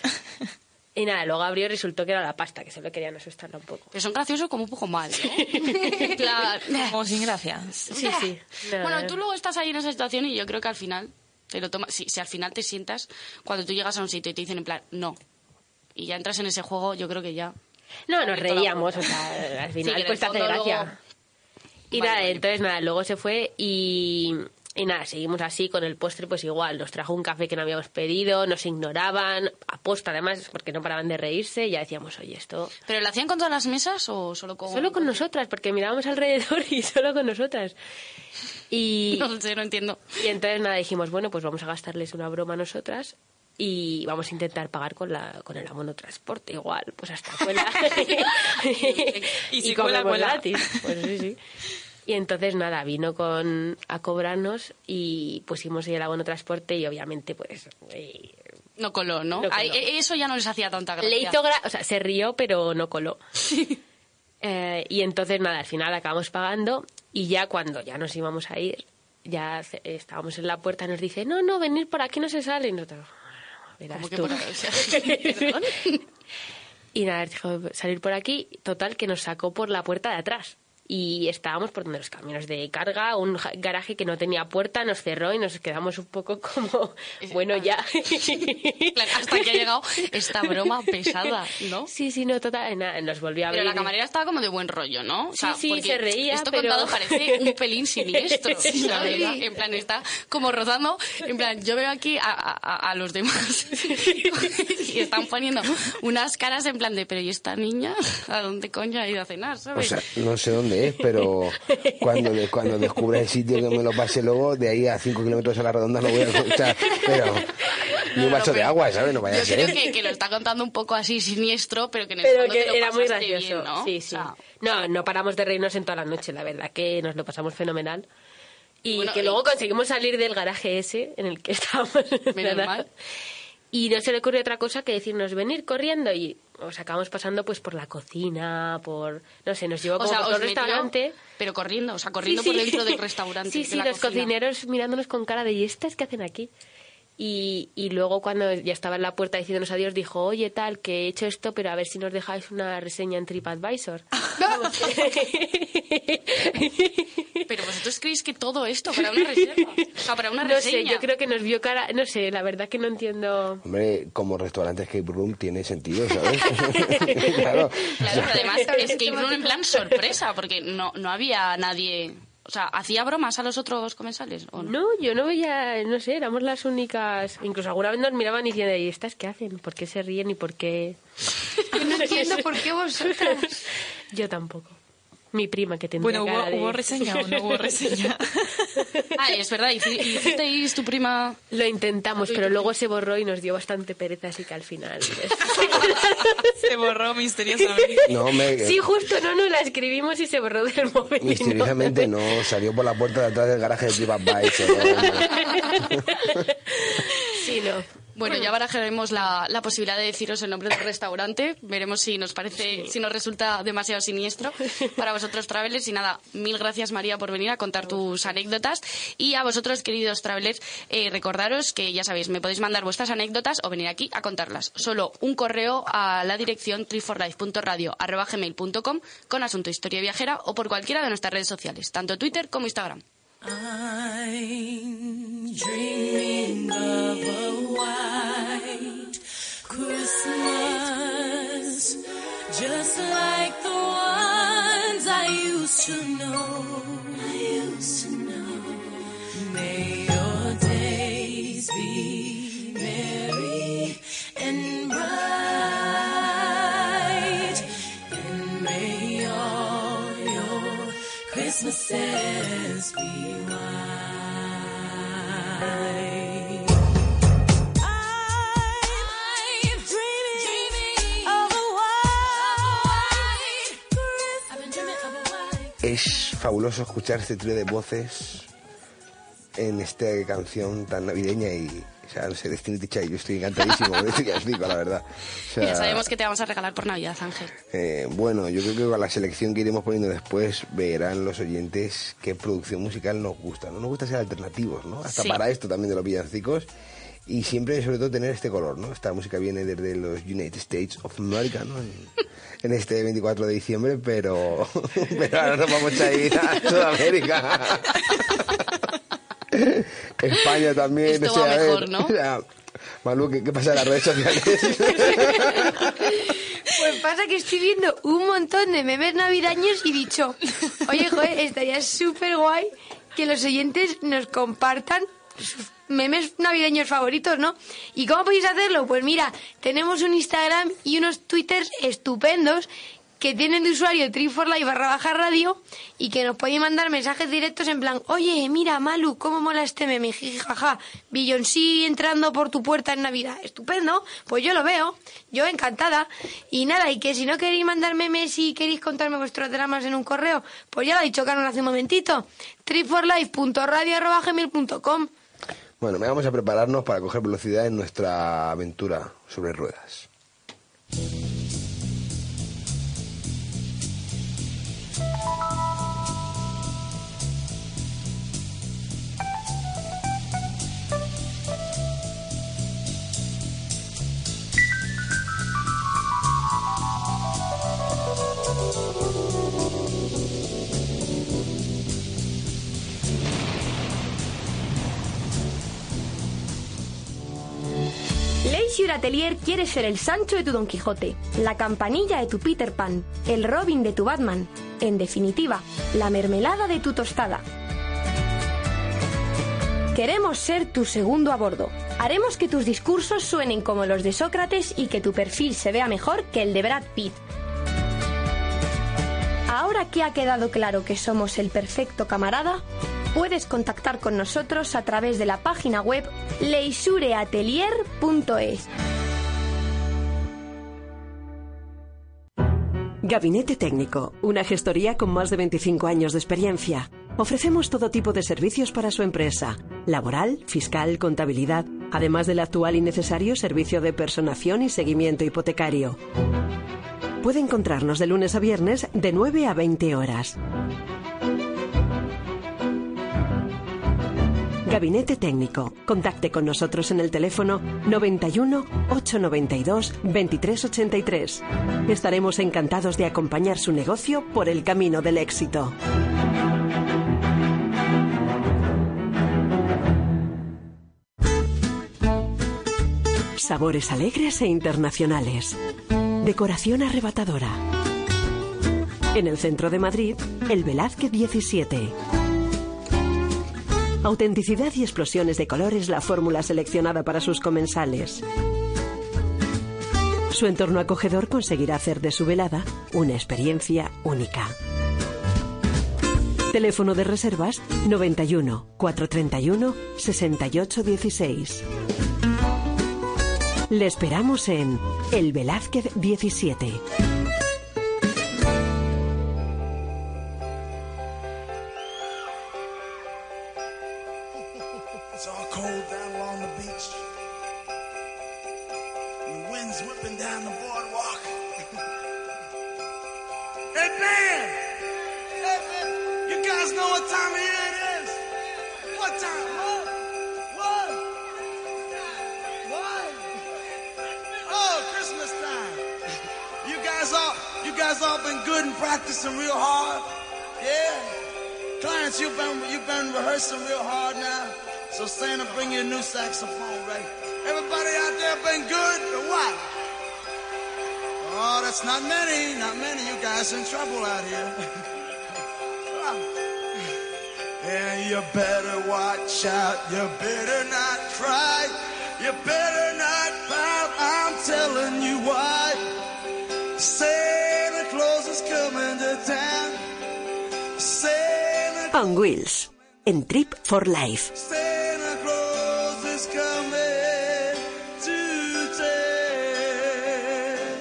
Y nada, luego abrió y resultó que era la pasta, que solo querían asustarla un poco. Pero son graciosos como un poco mal, ¿no? En plan, Como sin gracia. Sí, sí. Bueno, tú luego estás ahí en esa situación y yo creo que al final te lo tomas. Si, si al final te sientas, cuando tú llegas a un sitio y te dicen en plan, no, y ya entras en ese juego, yo creo que ya. No, nos reíamos, o sea, al <laughs> Sí, final en pues te hace gracia. luego- Y Vale, nada, vale. entonces nada, luego se fue y, y nada, seguimos así con el postre, pues igual, nos trajo un café que no habíamos pedido, nos ignoraban, aposta además, porque no paraban de reírse, y ya decíamos, oye, esto... ¿Pero lo hacían con todas las mesas o solo con.? Solo con nosotras, porque mirábamos alrededor <laughs> y solo con nosotras. Y, <laughs> No sé, no entiendo. y entonces nada, dijimos, bueno, pues vamos a gastarles una broma a nosotras y vamos a intentar pagar con la con el abono transporte igual, pues hasta cuela. <laughs> <laughs> Y si cuela, comemos cuela. gratis. Pues sí, sí. Y entonces nada, vino con a cobrarnos y pusimos ahí el abono transporte y obviamente pues eh, No coló, ¿no? No coló. Ahí- e- eso ya no les hacía tanta gracia. le hizo gra- o sea, se rió pero no coló. Eh, y entonces nada, al final acabamos pagando y ya cuando ya nos íbamos a ir, ya estábamos en la puerta, nos dice, no, no, venir por aquí no se sale. Y nosotros, verás ¿Cómo que tú. por ahí? O sea, ¿perdón? Y nada, dijo salir por aquí, total que nos sacó por la puerta de atrás. Y estábamos por donde los camiones de carga, un garaje que no tenía puerta, nos cerró y nos quedamos un poco como, <laughs> bueno, ya. <laughs> En plan, Hasta que ha llegado esta broma pesada, ¿no? Sí, sí, no, total, nada, nos volvió a Pero abrir. la camarera estaba como de buen rollo, ¿no? O sea, Sí, sí, se reía, Esto pero- contado parece un <laughs> pelín siniestro, Sí. ¿sabes? En plan, está como rozando. En plan, yo veo aquí a, a- a los demás y están poniendo unas caras en plan de, pero ¿y esta niña? ¿A dónde coño ha ido a cenar, O sabes? sea, no sé dónde es, pero cuando, de- cuando descubra el sitio que me lo pase luego, de ahí a 5 kilómetros a la redonda lo voy a escuchar. Pero ni un No, vaso no, de agua, ¿sabes? No vaya a yo creo ser. que, que lo está contando un poco así siniestro, pero que en el Pero fondo te que lo era muy gracioso. bien, ¿no? Sí, sí. No, no paramos de reírnos en toda la noche, la verdad que nos lo pasamos fenomenal. Y Bueno, que y- luego conseguimos salir del garaje ese en el que <laughs> estábamos. Menos mal. Y no se le ocurrió otra cosa que decirnos venir corriendo y os acabamos pasando pues por la cocina, por no sé, nos llevó O sea, por un restaurante. pero corriendo, o sea, corriendo Sí, por dentro del <laughs> restaurante. Sí, de sí, la los cocina. cocineros mirándonos con cara de ¿y estas qué hacen aquí? Y, y luego cuando ya estaba en la puerta diciéndonos adiós, dijo, oye tal, que he hecho esto, pero a ver si nos dejáis una reseña en TripAdvisor. <laughs> Pero vosotros creéis que todo esto para una reserva, o sea, para una no sé, yo creo que nos vio cara, no sé, la verdad que no entiendo. Hombre, como restaurante escape room tiene sentido, ¿sabes? <laughs> claro. Claro, pero además es que iban en plan sorpresa, porque no, no había nadie... O sea, ¿hacía bromas a los otros comensales? ¿o no? No, yo no veía, no sé, éramos las únicas. Incluso alguna vez nos miraban diciendo, ¿y estas qué hacen? ¿Por qué se ríen y por qué.? <laughs> Yo no <laughs> entiendo por qué vosotras. Yo tampoco. Mi prima que tendría Bueno, ¿hubo, de- ¿hubo <laughs> reseña o no hubo reseña? <laughs> Ah, es verdad, hici- hicisteis tu prima... Lo intentamos, pero luego se borró y nos dio bastante pereza, así que al final. <laughs> Se borró misteriosamente. No, hombre, Sí, justo, no, no, la escribimos y se borró del móvil. y no- misteriosamente no, salió por la puerta de atrás del garaje de TripAdvisor. ¿no? Sí, no. Bueno, ya barajaremos la, la posibilidad de deciros el nombre del restaurante. Veremos si nos parece, si nos resulta demasiado siniestro para vosotros, travelers. Y nada, mil gracias, María, por venir a contar tus anécdotas. Y a vosotros, queridos travelers, eh, recordaros que ya sabéis, me podéis mandar vuestras anécdotas o venir aquí a contarlas. Solo un correo a la dirección tripforlife.radio.gmail.com con asunto historia viajera o por cualquiera de nuestras redes sociales, tanto Twitter como Instagram. I'm dreaming of a white Christmas, just like the ones I used to know. I used to know. May your days be merry and bright, Es fabuloso escuchar este trío de voces en esta canción tan navideña y, sea, no sé, Destiny Ticha, yo estoy encantadísimo con este villancico, la verdad. O sea, Ya sabemos que te vamos a regalar por Navidad, Ángel. eh, bueno, yo creo que con la selección que iremos poniendo después verán los oyentes qué producción musical nos gusta. No nos gusta ser alternativos, ¿no? Hasta Sí. para esto también de los villancicos. Y siempre, sobre todo, tener este color, ¿no? Esta música viene desde los United States of America, ¿no? En, en este 24 de diciembre, pero, <laughs> pero ahora nos vamos a ir a Sudamérica. <laughs> España también. Esto o sea, va mejor, ¿no? o <laughs> sea, Malú, ¿qué, qué pasa en las redes sociales? <laughs> Pues pasa que estoy viendo un montón de memes navideños y he dicho, oye, joder, estaría súper guay que los oyentes nos compartan sus memes navideños favoritos, ¿no? ¿Y cómo podéis hacerlo? Pues mira, tenemos un Instagram y unos Twitters estupendos que tienen de usuario triforlife barra baja radio y que nos pueden mandar mensajes directos en plan, oye, mira, Malu, cómo mola este meme, jaja, Beyoncé entrando por tu puerta en Navidad, estupendo, pues yo lo veo, yo encantada. Y nada, y que si no queréis mandar memes y queréis contarme vuestros dramas en un correo, pues ya lo ha dicho Carmen hace un momentito, triforlife.radio.gmail.com Bueno, vamos a prepararnos para coger velocidad en nuestra aventura sobre ruedas. Leisure Atelier quiere ser el Sancho de tu Don Quijote, la campanilla de tu Peter Pan, el Robin de tu Batman, en definitiva, la mermelada de tu tostada. Queremos ser tu segundo a bordo. Haremos que tus discursos suenen como los de Sócrates y que tu perfil se vea mejor que el de Brad Pitt. Ahora que ha quedado claro que somos el perfecto camarada, puedes contactar con nosotros a través de la página web leisureatelier.es. Gabinete Técnico, una gestoría con más de 25 años de experiencia. Ofrecemos todo tipo de servicios para su empresa, laboral, fiscal, contabilidad, además del actual y necesario servicio de personación y seguimiento hipotecario. Puede encontrarnos de lunes a viernes de 9 a 20 horas. Gabinete Técnico. Contacte con nosotros en el teléfono 91 892 2383. Estaremos encantados de acompañar su negocio por el camino del éxito. Sabores alegres e internacionales. Decoración arrebatadora. En el centro de Madrid, el Velázquez 17. Autenticidad y explosiones de color es la fórmula seleccionada para sus comensales. Su entorno acogedor conseguirá hacer de su velada una experiencia única. Teléfono de reservas 91 431 6816. Le esperamos en El Velázquez 17. Watch out. You better not cry. You better not pout. I'm telling you why. Santa Claus is coming to town. Santa On Wheels. En Trip for Life.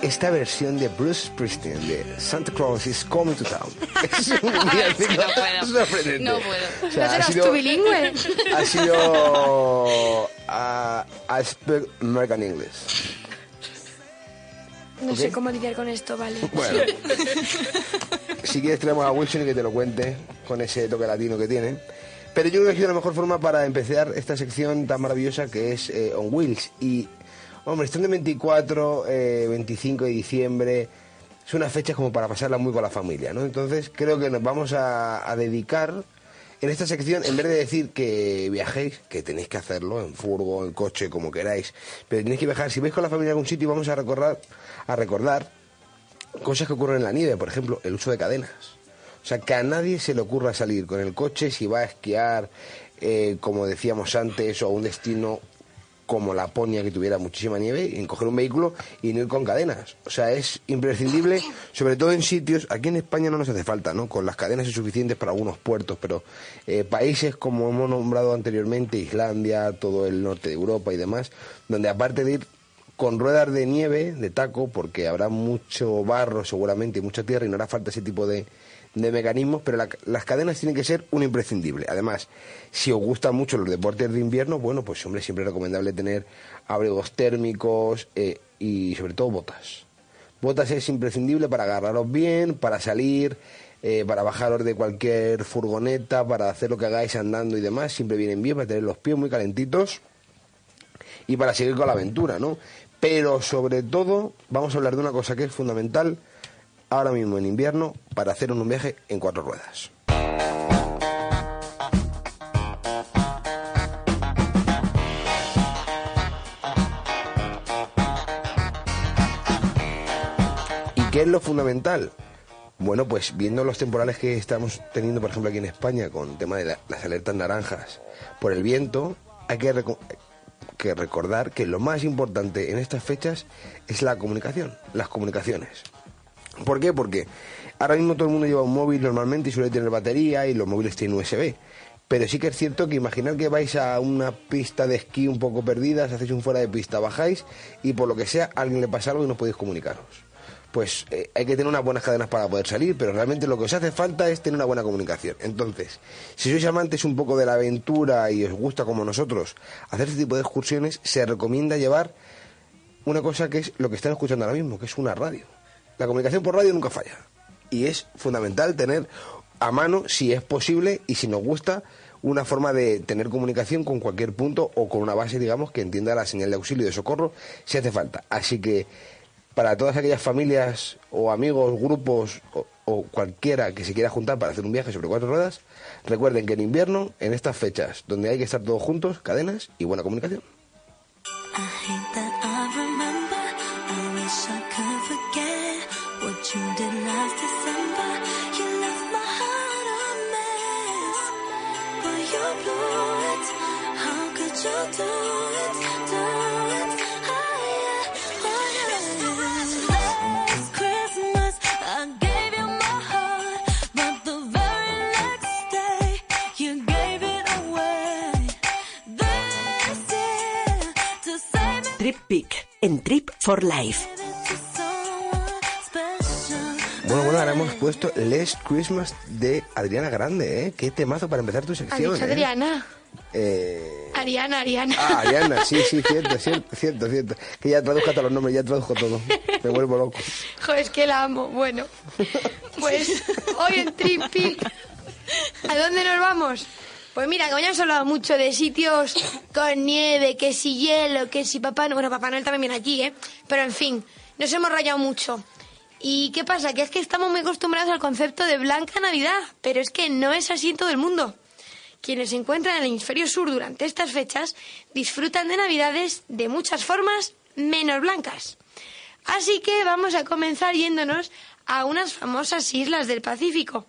Esta versión de Bruce Springsteen de Santa Claus is Coming to Town <laughs> es un villancico <laughs> no puedo. <laughs> sorprendente. No puedo. O sea, ¿No ha serás sido- bilingüe? Ha sido. ah, I speak American English. No Ok. sé cómo lidiar con esto, vale. Bueno. Si quieres, traemos a Wilson y que te lo cuente con ese toque latino que tiene. Pero yo creo que ha sido la mejor forma para empezar esta sección tan maravillosa que es eh, On Wheels. Y, hombre, están de 24, eh, 25 de diciembre. Es una fecha como para pasarla muy con la familia, ¿no? Entonces creo que nos vamos a, dedicar en esta sección, en vez de decir que viajéis, que tenéis que hacerlo en furgo, en coche, como queráis, pero tenéis que viajar, si vais con la familia a algún sitio, vamos a recordar, a recordar cosas que ocurren en la nieve, por ejemplo, el uso de cadenas. O sea, que a nadie se le ocurra salir con el coche si va a esquiar, eh, como decíamos antes, o a un destino como Laponia, que tuviera muchísima nieve, en coger un vehículo y no ir con cadenas. O sea, es imprescindible, sobre todo en sitios, aquí en España no nos hace falta, ¿no? Con las cadenas es suficientes para algunos puertos, pero eh, países como hemos nombrado anteriormente, Islandia, todo el norte de Europa y demás, donde aparte de ir con ruedas de nieve, de taco, porque habrá mucho barro seguramente y mucha tierra y no hará falta ese tipo de, de mecanismos, pero la- las cadenas tienen que ser un imprescindible. Además, si os gustan mucho los deportes de invierno, bueno, pues hombre, siempre es recomendable tener abrigos térmicos eh, y sobre todo botas. Botas es imprescindible para agarraros bien, para salir, eh, para bajaros de cualquier furgoneta, para hacer lo que hagáis andando y demás, siempre vienen bien para tener los pies muy calentitos y para seguir con la aventura, ¿no? Pero sobre todo vamos a hablar de una cosa que es fundamental ahora mismo en invierno para hacer un viaje en cuatro ruedas. ¿Y qué es lo fundamental? Bueno, pues viendo los temporales que estamos teniendo, por ejemplo, aquí en España, con el tema de la- las alertas naranjas por el viento, hay que recordar que lo más importante en estas fechas es la comunicación, las comunicaciones. ¿Por qué? Porque ahora mismo todo el mundo lleva un móvil normalmente y suele tener batería y los móviles tienen USB. Pero sí que es cierto que imaginar que vais a una pista de esquí un poco perdida, hacéis un fuera de pista, bajáis y por lo que sea a alguien le pasa algo y no podéis comunicaros. pues eh, hay que tener unas buenas cadenas para poder salir, pero realmente lo que os hace falta es tener una buena comunicación. Entonces, si sois amantes un poco de la aventura y os gusta como nosotros hacer este tipo de excursiones, se recomienda llevar una cosa que es lo que están escuchando ahora mismo, que es una radio. La comunicación por radio nunca falla. Y es fundamental tener a mano, si es posible y si nos gusta, una forma de tener comunicación con cualquier punto o con una base, digamos, que entienda la señal de auxilio y de socorro si hace falta. Así que para todas aquellas familias o amigos, grupos o, cualquiera que se quiera juntar para hacer un viaje sobre cuatro ruedas, recuerden que en invierno, en estas fechas donde hay que estar todos juntos, cadenas y buena comunicación. Trip Peak en Trip for Life. Bueno, bueno, ahora hemos puesto Last Christmas de Adriana Grande, ¿eh? Qué temazo para empezar tu Ha sección, dicho ¿eh? Adriana. Eh, Ariana, Ariana. Ah, Ariana, sí, sí, cierto, cierto, cierto, cierto. Que ya traduzco hasta los nombres, ya traduzco todo. Me vuelvo loco. Jo, es que la amo. Bueno, pues <laughs> hoy en Trippy, ¿a dónde nos vamos? Pues mira, como ya hemos hablado mucho de sitios con nieve, que si hielo, que si Papá. Bueno, Papá Noel también viene aquí, ¿eh? Pero en fin, nos hemos rayado mucho. ¿Y qué pasa? Que es que estamos muy acostumbrados al concepto de Blanca Navidad, pero es que no es así en todo el mundo. Quienes se encuentran en el hemisferio sur durante estas fechas disfrutan de Navidades de muchas formas menos blancas. Así que vamos a comenzar yéndonos a unas famosas islas del Pacífico.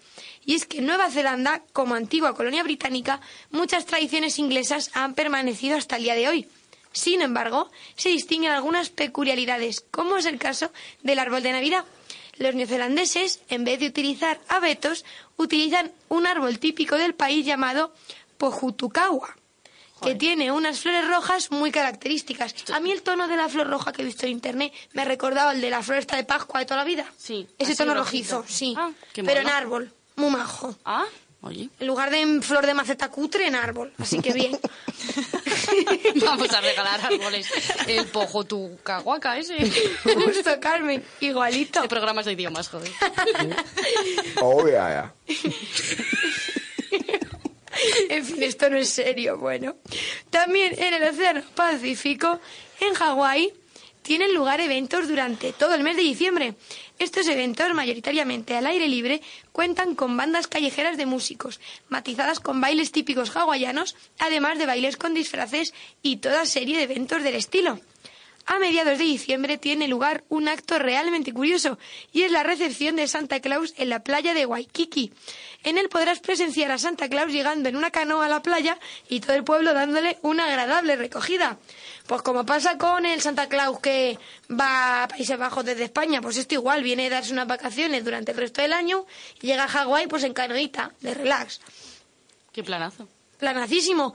Y es que en Nueva Zelanda, como antigua colonia británica, muchas tradiciones inglesas han permanecido hasta el día de hoy. Sin embargo, se distinguen algunas peculiaridades, como es el caso del árbol de Navidad. Los neozelandeses, en vez de utilizar abetos, utilizan un árbol típico del país llamado pojutukawa, que tiene unas flores rojas muy características. A mí el tono de la flor roja que he visto en internet me ha recordado el de la floresta de Pascua de toda la vida. Sí. Ese tono rojito. rojizo, sí. Ah, qué pero en mono. árbol, muy majo. Ah, oye. En lugar de en flor de maceta cutre, en árbol. Así que bien. <laughs> Vamos a regalar árboles. El pojo tu caguaca ese. <laughs> Justo, Carmen. Igualito. De programas de idiomas, joder. <laughs> Oh, ya, ya. <laughs> En fin, esto no es serio. Bueno, también en el Océano Pacífico, en Hawái, tienen lugar eventos durante todo el mes de diciembre. Estos eventos, mayoritariamente al aire libre, cuentan con bandas callejeras de músicos, matizadas con bailes típicos hawaianos, además de bailes con disfraces y toda serie de eventos del estilo. A mediados de diciembre tiene lugar un acto realmente curioso y es la recepción de Santa Claus en la playa de Waikiki. En él podrás presenciar a Santa Claus llegando en una canoa a la playa y todo el pueblo dándole una agradable recogida. Pues como pasa con el Santa Claus que va a Países Bajos desde España, pues esto igual, viene a darse unas vacaciones durante el resto del año y llega a Hawái pues en canoita, de relax. Qué planazo. Planacísimo.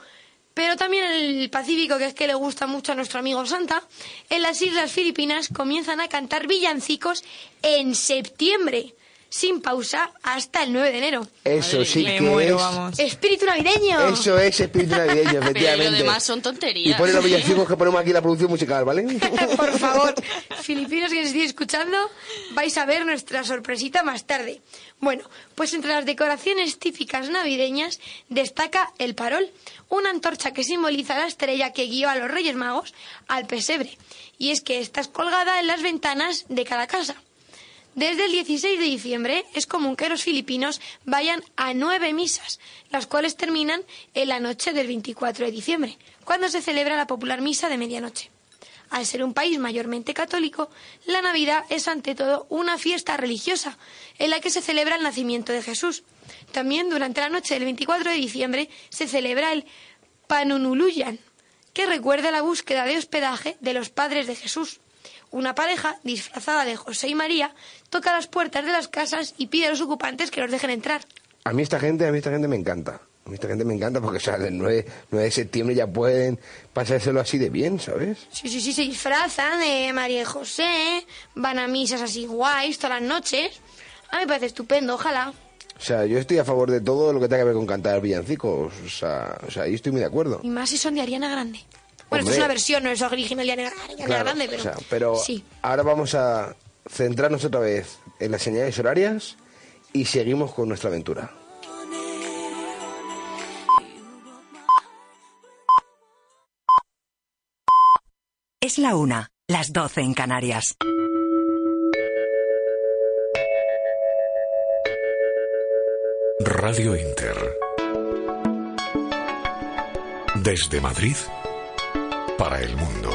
Pero también en el Pacífico, que es que le gusta mucho a nuestro amigo Santa, en las Islas Filipinas comienzan a cantar villancicos en septiembre, sin pausa, hasta el 9 de enero. Eso sí Me que muero, es... vamos. ¡Espíritu navideño! Eso es espíritu navideño, <laughs> Pero efectivamente. lo demás son Y tonterías. pone los <laughs> villancicos que ponemos aquí la producción musical, ¿vale? <laughs> Por favor, filipinos que nos estéis escuchando, vais a ver nuestra sorpresita más tarde. Bueno, pues entre las decoraciones típicas navideñas destaca el parol, una antorcha que simboliza la estrella que guió a los Reyes Magos al pesebre. Y es que esta es colgada en las ventanas de cada casa. Desde el 16 de diciembre es común que los filipinos vayan a nueve misas, las cuales terminan en la noche del 24 de diciembre, cuando se celebra la popular misa de medianoche. Al ser un país mayormente católico, la Navidad es ante todo una fiesta religiosa en la que se celebra el nacimiento de Jesús. También durante la noche del 24 de diciembre se celebra el Panunuluyan, que recuerda la búsqueda de hospedaje de los padres de Jesús. Una pareja, disfrazada de José y María, toca las puertas de las casas y pide a los ocupantes que los dejen entrar. A mí esta gente, a mí esta gente me encanta. A mí esta gente me encanta porque, o sea, el 9, 9 de septiembre ya pueden pasárselo así de bien, ¿sabes? Sí, sí, sí, se disfrazan de María y José, van a misas así guays todas las noches. A mí me parece estupendo, ojalá. O sea, yo estoy a favor de todo lo que tenga que ver con cantar villancicos. O sea, o sea ahí estoy muy de acuerdo. Y más si son de Ariana Grande. Bueno, esto es una versión, no es original de Ariana, Ariana Claro, Grande, pero... o sea, pero Sí. ahora vamos a centrarnos otra vez en las señales horarias y seguimos con nuestra aventura. Es la una, las doce en Canarias. Radio Inter. Desde Madrid para el mundo.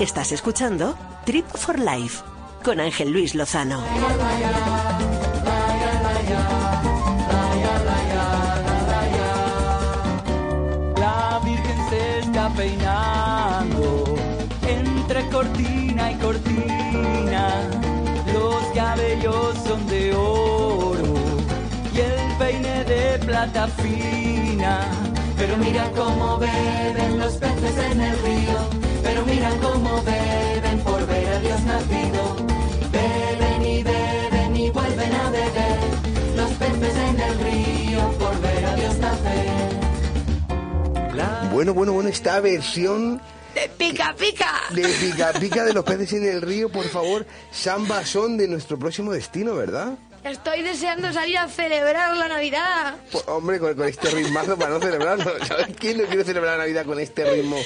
Estás escuchando Trip for Life con Ángel Luis Lozano. La Virgen se está peinando entre cortina y cortina. Los cabellos son peine de plata fina. Pero mira cómo beben los peces en el río. Pero mira cómo beben por ver a Dios nacido. Beben y beben y vuelven a beber. Los peces en el río por ver a Dios nacer. Bueno, bueno, bueno, esta versión ¡De pica, pica! de Pica Pica de los peces en el río, por favor, Samba son de nuestro próximo destino, ¿verdad? Estoy deseando salir a celebrar la Navidad. Pues, hombre, con, con este ritmazo para no celebrarlo. <laughs> ¿Sabes quién no quiere celebrar la Navidad con este ritmo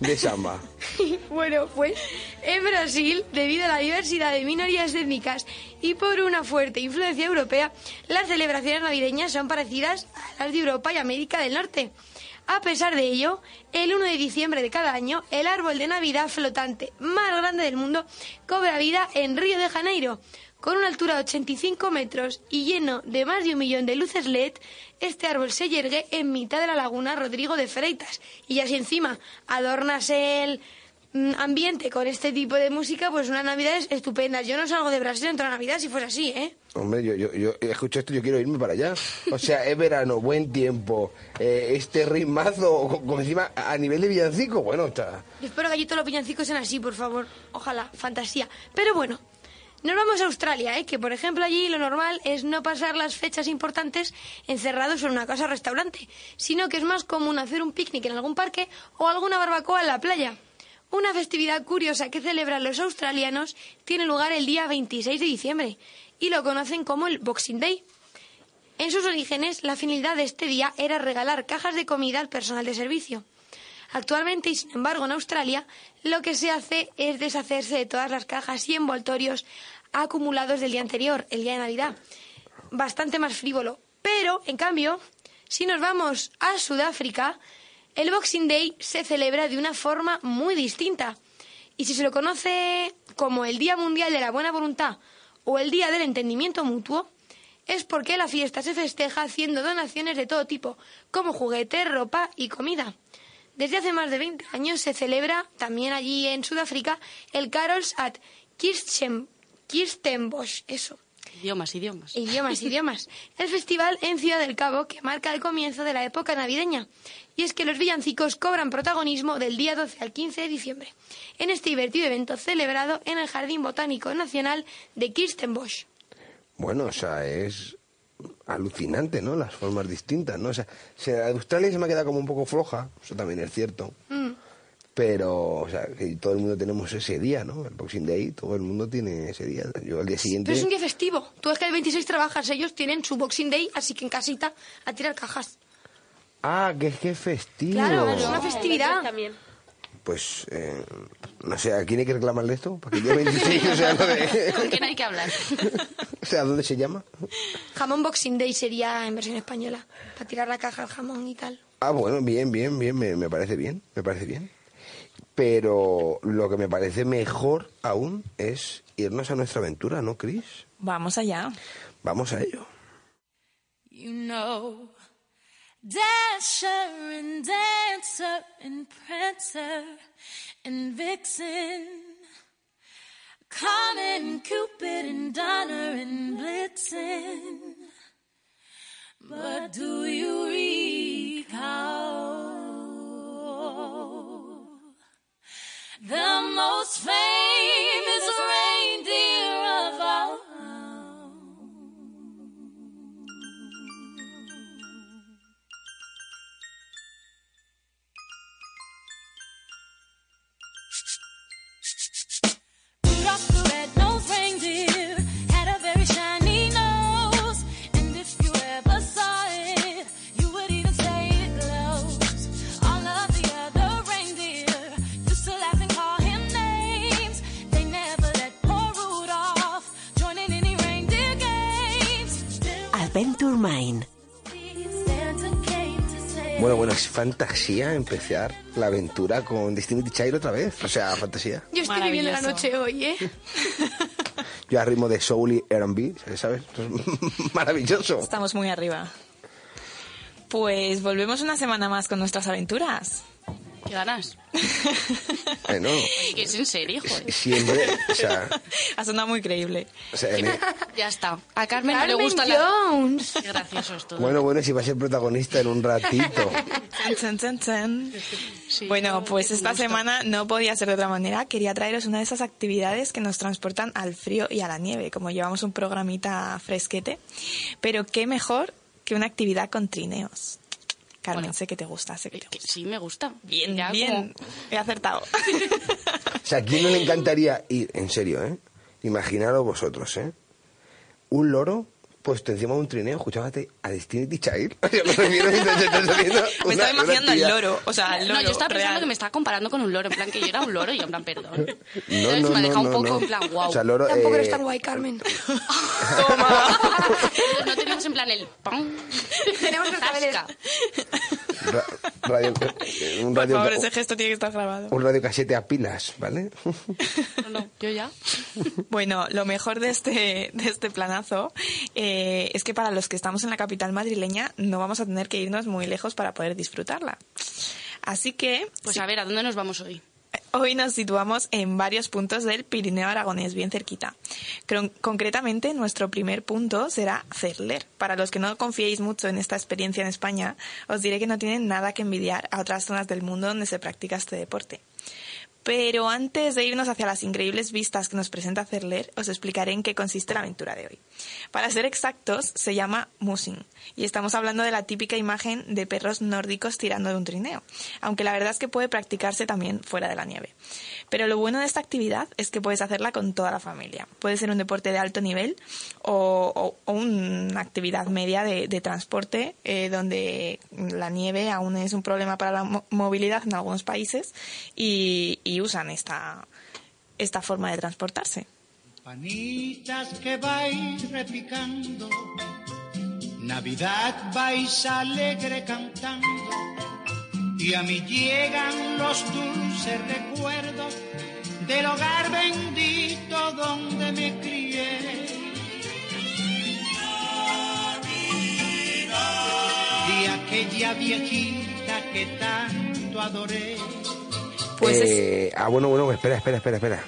de samba? <laughs> Bueno, pues en Brasil, debido a la diversidad de minorías étnicas y por una fuerte influencia europea, las celebraciones navideñas son parecidas a las de Europa y América del Norte. A pesar de ello, el 1 de diciembre de cada año, el árbol de Navidad flotante más grande del mundo cobra vida en Río de Janeiro. Con una altura de 85 metros y lleno de más de un millón de luces LED, este árbol se yergue en mitad de la laguna Rodrigo de Freitas. Y así encima adornas el mm, ambiente con este tipo de música, pues una Navidad es estupenda. Yo no salgo de Brasil en toda la Navidad si fuese así, ¿eh? Hombre, yo, yo, yo escucho esto, yo quiero irme para allá. O sea, es verano, buen tiempo, eh, este ritmazo, co- como encima, a nivel de villancico, bueno, está... Yo espero que allí todos los villancicos sean así, por favor. Ojalá, fantasía. Pero bueno, nos vamos a Australia, ¿eh? que por ejemplo allí lo normal es no pasar las fechas importantes encerrados en una casa o restaurante, sino que es más común hacer un picnic en algún parque o alguna barbacoa en la playa. Una festividad curiosa que celebran los australianos tiene lugar el día 26 de diciembre y lo conocen como el Boxing Day. En sus orígenes, la finalidad de este día era regalar cajas de comida al personal de servicio. Actualmente, y sin embargo, en Australia, lo que se hace es deshacerse de todas las cajas y envoltorios acumulados del día anterior, el día de Navidad. Bastante más frívolo. Pero, en cambio, si nos vamos a Sudáfrica, el Boxing Day se celebra de una forma muy distinta. Y si se lo conoce como el Día Mundial de la Buena Voluntad o el Día del Entendimiento Mutuo, es porque la fiesta se festeja haciendo donaciones de todo tipo, como juguetes, ropa y comida. Desde hace más de 20 años se celebra también allí en Sudáfrica el Carols at Kirsten, Kirstenbosch, eso. Idiomas, idiomas. Idiomas, <laughs> idiomas. El festival en Ciudad del Cabo que marca el comienzo de la época navideña. Y es que los villancicos cobran protagonismo del día 12 al 15 de diciembre, en este divertido evento celebrado en el Jardín Botánico Nacional de Kirstenbosch. Bueno, o sea, es alucinante, ¿no? Las formas distintas, ¿no? O sea, Australia se me ha quedado como un poco floja, eso también es cierto. Mm. Pero, o sea, que todo el mundo tenemos ese día, ¿no? El Boxing Day, todo el mundo tiene ese día. Yo al día siguiente... Pero es un día festivo. Tú es que el 26 trabajas, ellos tienen su Boxing Day, así que en casita a tirar cajas. Ah, que es que es festivo. Claro, es una festividad. Pues, eh, no sé, ¿a quién hay que reclamarle esto? Para que el día 26, o sea, lo de- <laughs> ¿Con quién hay que hablar? <laughs> <laughs> o sea, ¿dónde se llama? Jamón Boxing Day sería en versión española, para tirar la caja al jamón y tal. Ah, bueno, bien, bien, bien, me, me parece bien, me parece bien. Pero lo que me parece mejor aún es irnos a nuestra aventura, ¿no, Chris? Vamos allá. Vamos a ello. You know, Dasher and Dancer and Prancer and Vixen. Comet, Cupid, and Donner, and Blitzen. But do you recall the most famous Bueno, bueno, es fantasía empezar la aventura con Destiny Child otra vez. O sea, fantasía. Yo estoy viviendo la noche hoy, ¿eh? Yo a ritmo de soul y R&B, ¿sabes? <laughs> Maravilloso. Estamos muy arriba. Pues volvemos una semana más con nuestras aventuras. ¿Qué ganas? <laughs> Oye, que es en serio, joder. siempre, o sea, <laughs> Ha sonado muy creíble. o sea, en- Ya está. A Carmen, no le gusta Jones. la... Qué gracioso es todo. bueno, bueno, si va a ser protagonista en un ratito. Chan, chan, chan, chan. bueno, pues esta semana no podía ser de otra manera. Quería traeros una de esas actividades que nos transportan al frío y a la nieve, como llevamos un programita fresquete. Pero qué mejor que una actividad con trineos. Carmen, sé que te gusta, sé que te gusta. Sí, me gusta. Bien, Ya bien. He acertado. <laughs> O sea, ¿a quién no le encantaría ir, en serio, eh? Imaginaros vosotros, ¿eh? Un loro puesto encima de un trineo, escuchábate a Destiny Child. <laughs> Me refiero te estaba imaginando al loro. O sea, al loro No, yo estaba pensando real. que me estaba comparando con un loro, en plan que yo era un loro y yo en plan, perdón. No, Entonces no, me ha no, dejado un no, poco no. en plan, wow. O sea, loro, Tampoco eh, eres tan guay, Carmen. <laughs> <laughs> No tenemos en plan el pan. Tenemos los radio, eh, un Por radio, favor, ese gesto tiene que estar grabado. un radio casete a pilas, ¿vale? No, no, yo ya. Bueno, lo mejor de este, de este planazo eh, es que para los que estamos en la capital madrileña no vamos a tener que irnos muy lejos para poder disfrutarla. Así que Pues a ver, ¿a dónde nos vamos hoy? Hoy nos situamos en varios puntos del Pirineo aragonés, bien cerquita. Concretamente, nuestro primer punto será Cerler. Para los que no confiéis mucho en esta experiencia en España, os diré que no tienen nada que envidiar a otras zonas del mundo donde se practica este deporte. Pero antes de irnos hacia las increíbles vistas que nos presenta Cerler, os explicaré en qué consiste la aventura de hoy. Para ser exactos, se llama musing, y estamos hablando de la típica imagen de perros nórdicos tirando de un trineo, aunque la verdad es que puede practicarse también fuera de la nieve. Pero lo bueno de esta actividad es que puedes hacerla con toda la familia. Puede ser un deporte de alto nivel o, una actividad media de, transporte eh, donde la nieve aún es un problema para la mo- movilidad en algunos países y usan esta, esta forma de transportarse. Panitas que vais repicando, Navidad vais alegre cantando, y a mí llegan los dulces recuerdos del hogar bendito donde me crié. Y aquella viejita que tanto adoré. Pues es- Eh, ah, bueno, bueno, espera, espera, espera, espera.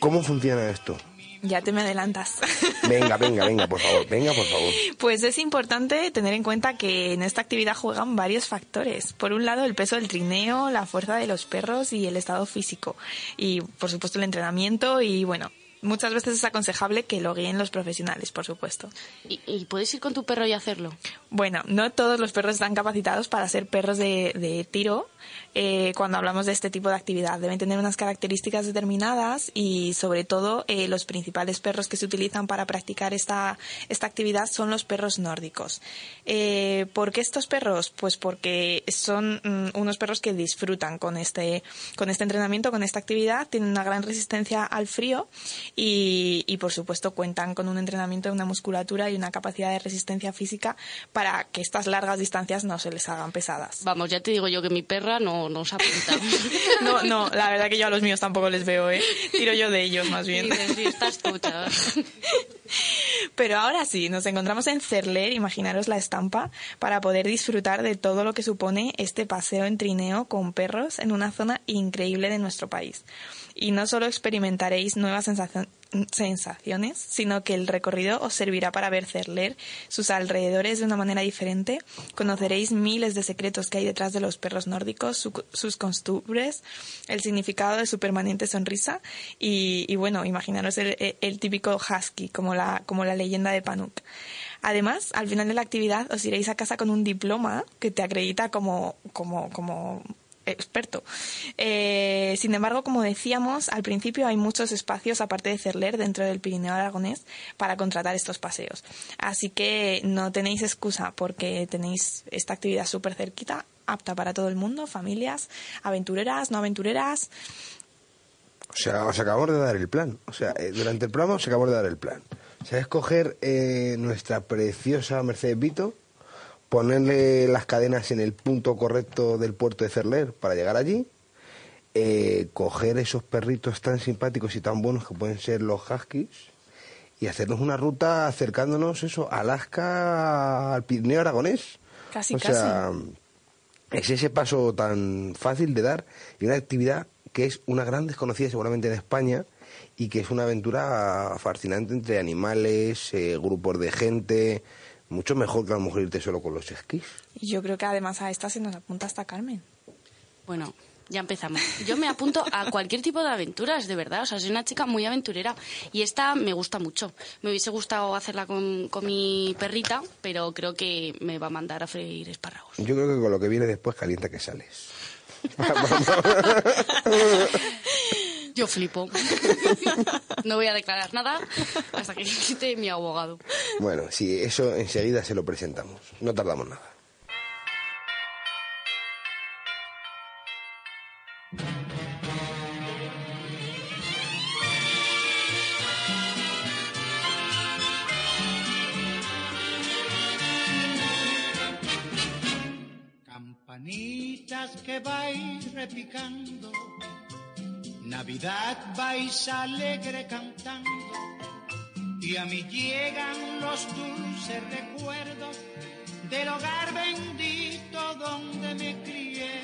¿Cómo funciona esto? Ya te me adelantas. <laughs> Venga, venga, venga, por favor, venga, por favor. Pues es importante tener en cuenta que en esta actividad juegan varios factores. Por un lado, el peso del trineo, la fuerza de los perros y el estado físico. Y, por supuesto, el entrenamiento y, bueno, muchas veces es aconsejable que lo guíen los profesionales, por supuesto. ¿Y, y puedes ir con tu perro y hacerlo? Bueno, no todos los perros están capacitados para ser perros de, de tiro eh, cuando hablamos de este tipo de actividad. Deben tener unas características determinadas y, sobre todo, eh, los principales perros que se utilizan para practicar esta, esta actividad son los perros nórdicos. Eh, ¿Por qué estos perros? Pues porque son mm, unos perros que disfrutan con este, con este entrenamiento, con esta actividad, tienen una gran resistencia al frío y, y, por supuesto, cuentan con un entrenamiento de una musculatura y una capacidad de resistencia física para que estas largas distancias no se les hagan pesadas. Vamos, ya te digo yo que mi perra no nos apunta. <laughs> No, no, la verdad que yo a los míos tampoco les veo, ¿eh? Tiro yo de ellos más bien. Dices, sí, estás tú, chaval. <laughs> Pero ahora sí, nos encontramos en Cerler, imaginaros la estampa, para poder disfrutar de todo lo que supone este paseo en trineo con perros en una zona increíble de nuestro país. Y no solo experimentaréis nuevas sensaciones, sensaciones, sino que el recorrido os servirá para ver Cerler, sus alrededores de una manera diferente. Conoceréis miles de secretos que hay detrás de los perros nórdicos, su- sus costumbres, el significado de su permanente sonrisa y, y bueno, imaginaros el, el típico husky, como la, como la leyenda de Panuk. Además, al final de la actividad os iréis a casa con un diploma que te acredita como, como, como experto. Eh, sin embargo, como decíamos, al principio hay muchos espacios, aparte de Cerler, dentro del Pirineo Aragonés, para contratar estos paseos. Así que no tenéis excusa porque tenéis esta actividad súper cerquita, apta para todo el mundo, familias, aventureras, no aventureras. O sea, os acabamos de dar el plan. O sea, eh, durante el programa os acabamos de dar el plan. O sea, es coger eh, nuestra preciosa Mercedes Vito, ponerle las cadenas en el punto correcto del puerto de Cerler para llegar allí, eh, coger esos perritos tan simpáticos y tan buenos que pueden ser los huskies y hacernos una ruta acercándonos eso, a Alaska, al Pirineo Aragonés. Casi, o sea, es ese paso tan fácil de dar y una actividad que es una gran desconocida seguramente en España y que es una aventura fascinante entre animales, eh, grupos de gente, mucho mejor que a lo mejor irte solo con los esquís. Yo creo que además a esta se nos apunta hasta Carmen. Bueno, ya empezamos. Yo me apunto a cualquier tipo de aventuras, de verdad. O sea, soy una chica muy aventurera y esta me gusta mucho. Me hubiese gustado hacerla con, con mi perrita, pero creo que me va a mandar a freír espárragos. Yo creo que con lo que viene después calienta que sales. <laughs> Yo flipo. <laughs> No voy a declarar nada hasta que quite mi abogado. Bueno, sí, eso enseguida se lo presentamos. No tardamos nada. Campanitas que vais repicando, Navidad vais alegre cantando, y a mí llegan los dulces recuerdos del hogar bendito donde me crié.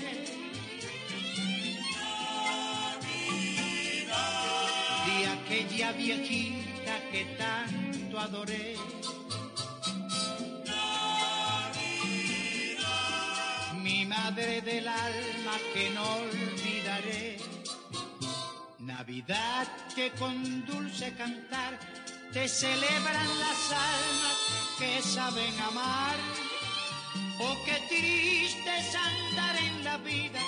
De aquella viejita que tanto adoré. mi madre del alma que no olvidaré. Navidad que con dulce cantar te celebran las almas que saben amar. Oh, qué triste es andar en la vida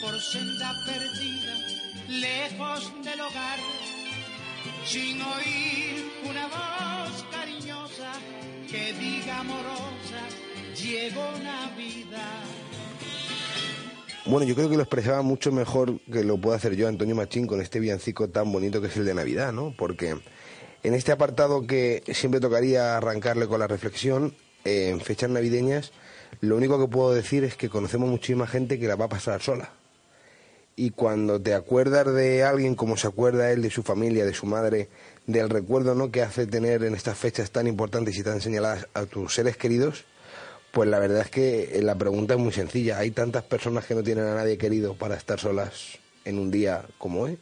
por senda perdida, lejos del hogar, sin oír una voz cariñosa que diga amorosa, llegó Navidad. Bueno, yo creo que lo expresaba mucho mejor que lo puedo hacer yo, Antonio Machín, con este villancico tan bonito que es el de Navidad, ¿no? Porque en este apartado que siempre tocaría arrancarle con la reflexión, en fechas navideñas, lo único que puedo decir es que conocemos muchísima gente que la va a pasar sola. Y cuando te acuerdas de alguien como se acuerda él de su familia, de su madre, del recuerdo ¿no? que hace tener en estas fechas tan importantes y tan señaladas a tus seres queridos, pues la verdad es que la pregunta es muy sencilla. ¿Hay tantas personas que no tienen a nadie querido para estar solas en un día como hoy?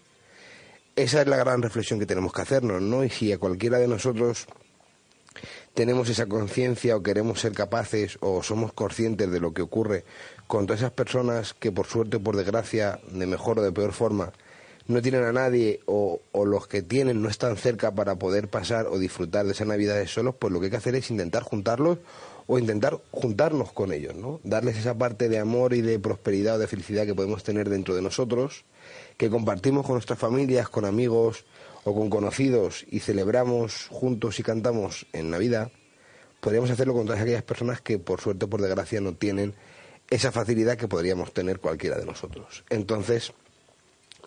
Esa es la gran reflexión que tenemos que hacernos, ¿no? Y si a cualquiera de nosotros tenemos esa conciencia o queremos ser capaces o somos conscientes de lo que ocurre con todas esas personas que por suerte o por desgracia, de mejor o de peor forma, no tienen a nadie o, o los que tienen no están cerca para poder pasar o disfrutar de esas navidades solos, pues lo que hay que hacer es intentar juntarlos o intentar juntarnos con ellos, ¿no? Darles esa parte de amor y de prosperidad o de felicidad que podemos tener dentro de nosotros, que compartimos con nuestras familias, con amigos o con conocidos y celebramos juntos y cantamos en Navidad, podríamos hacerlo con todas aquellas personas que por suerte o por desgracia no tienen esa facilidad que podríamos tener cualquiera de nosotros. Entonces,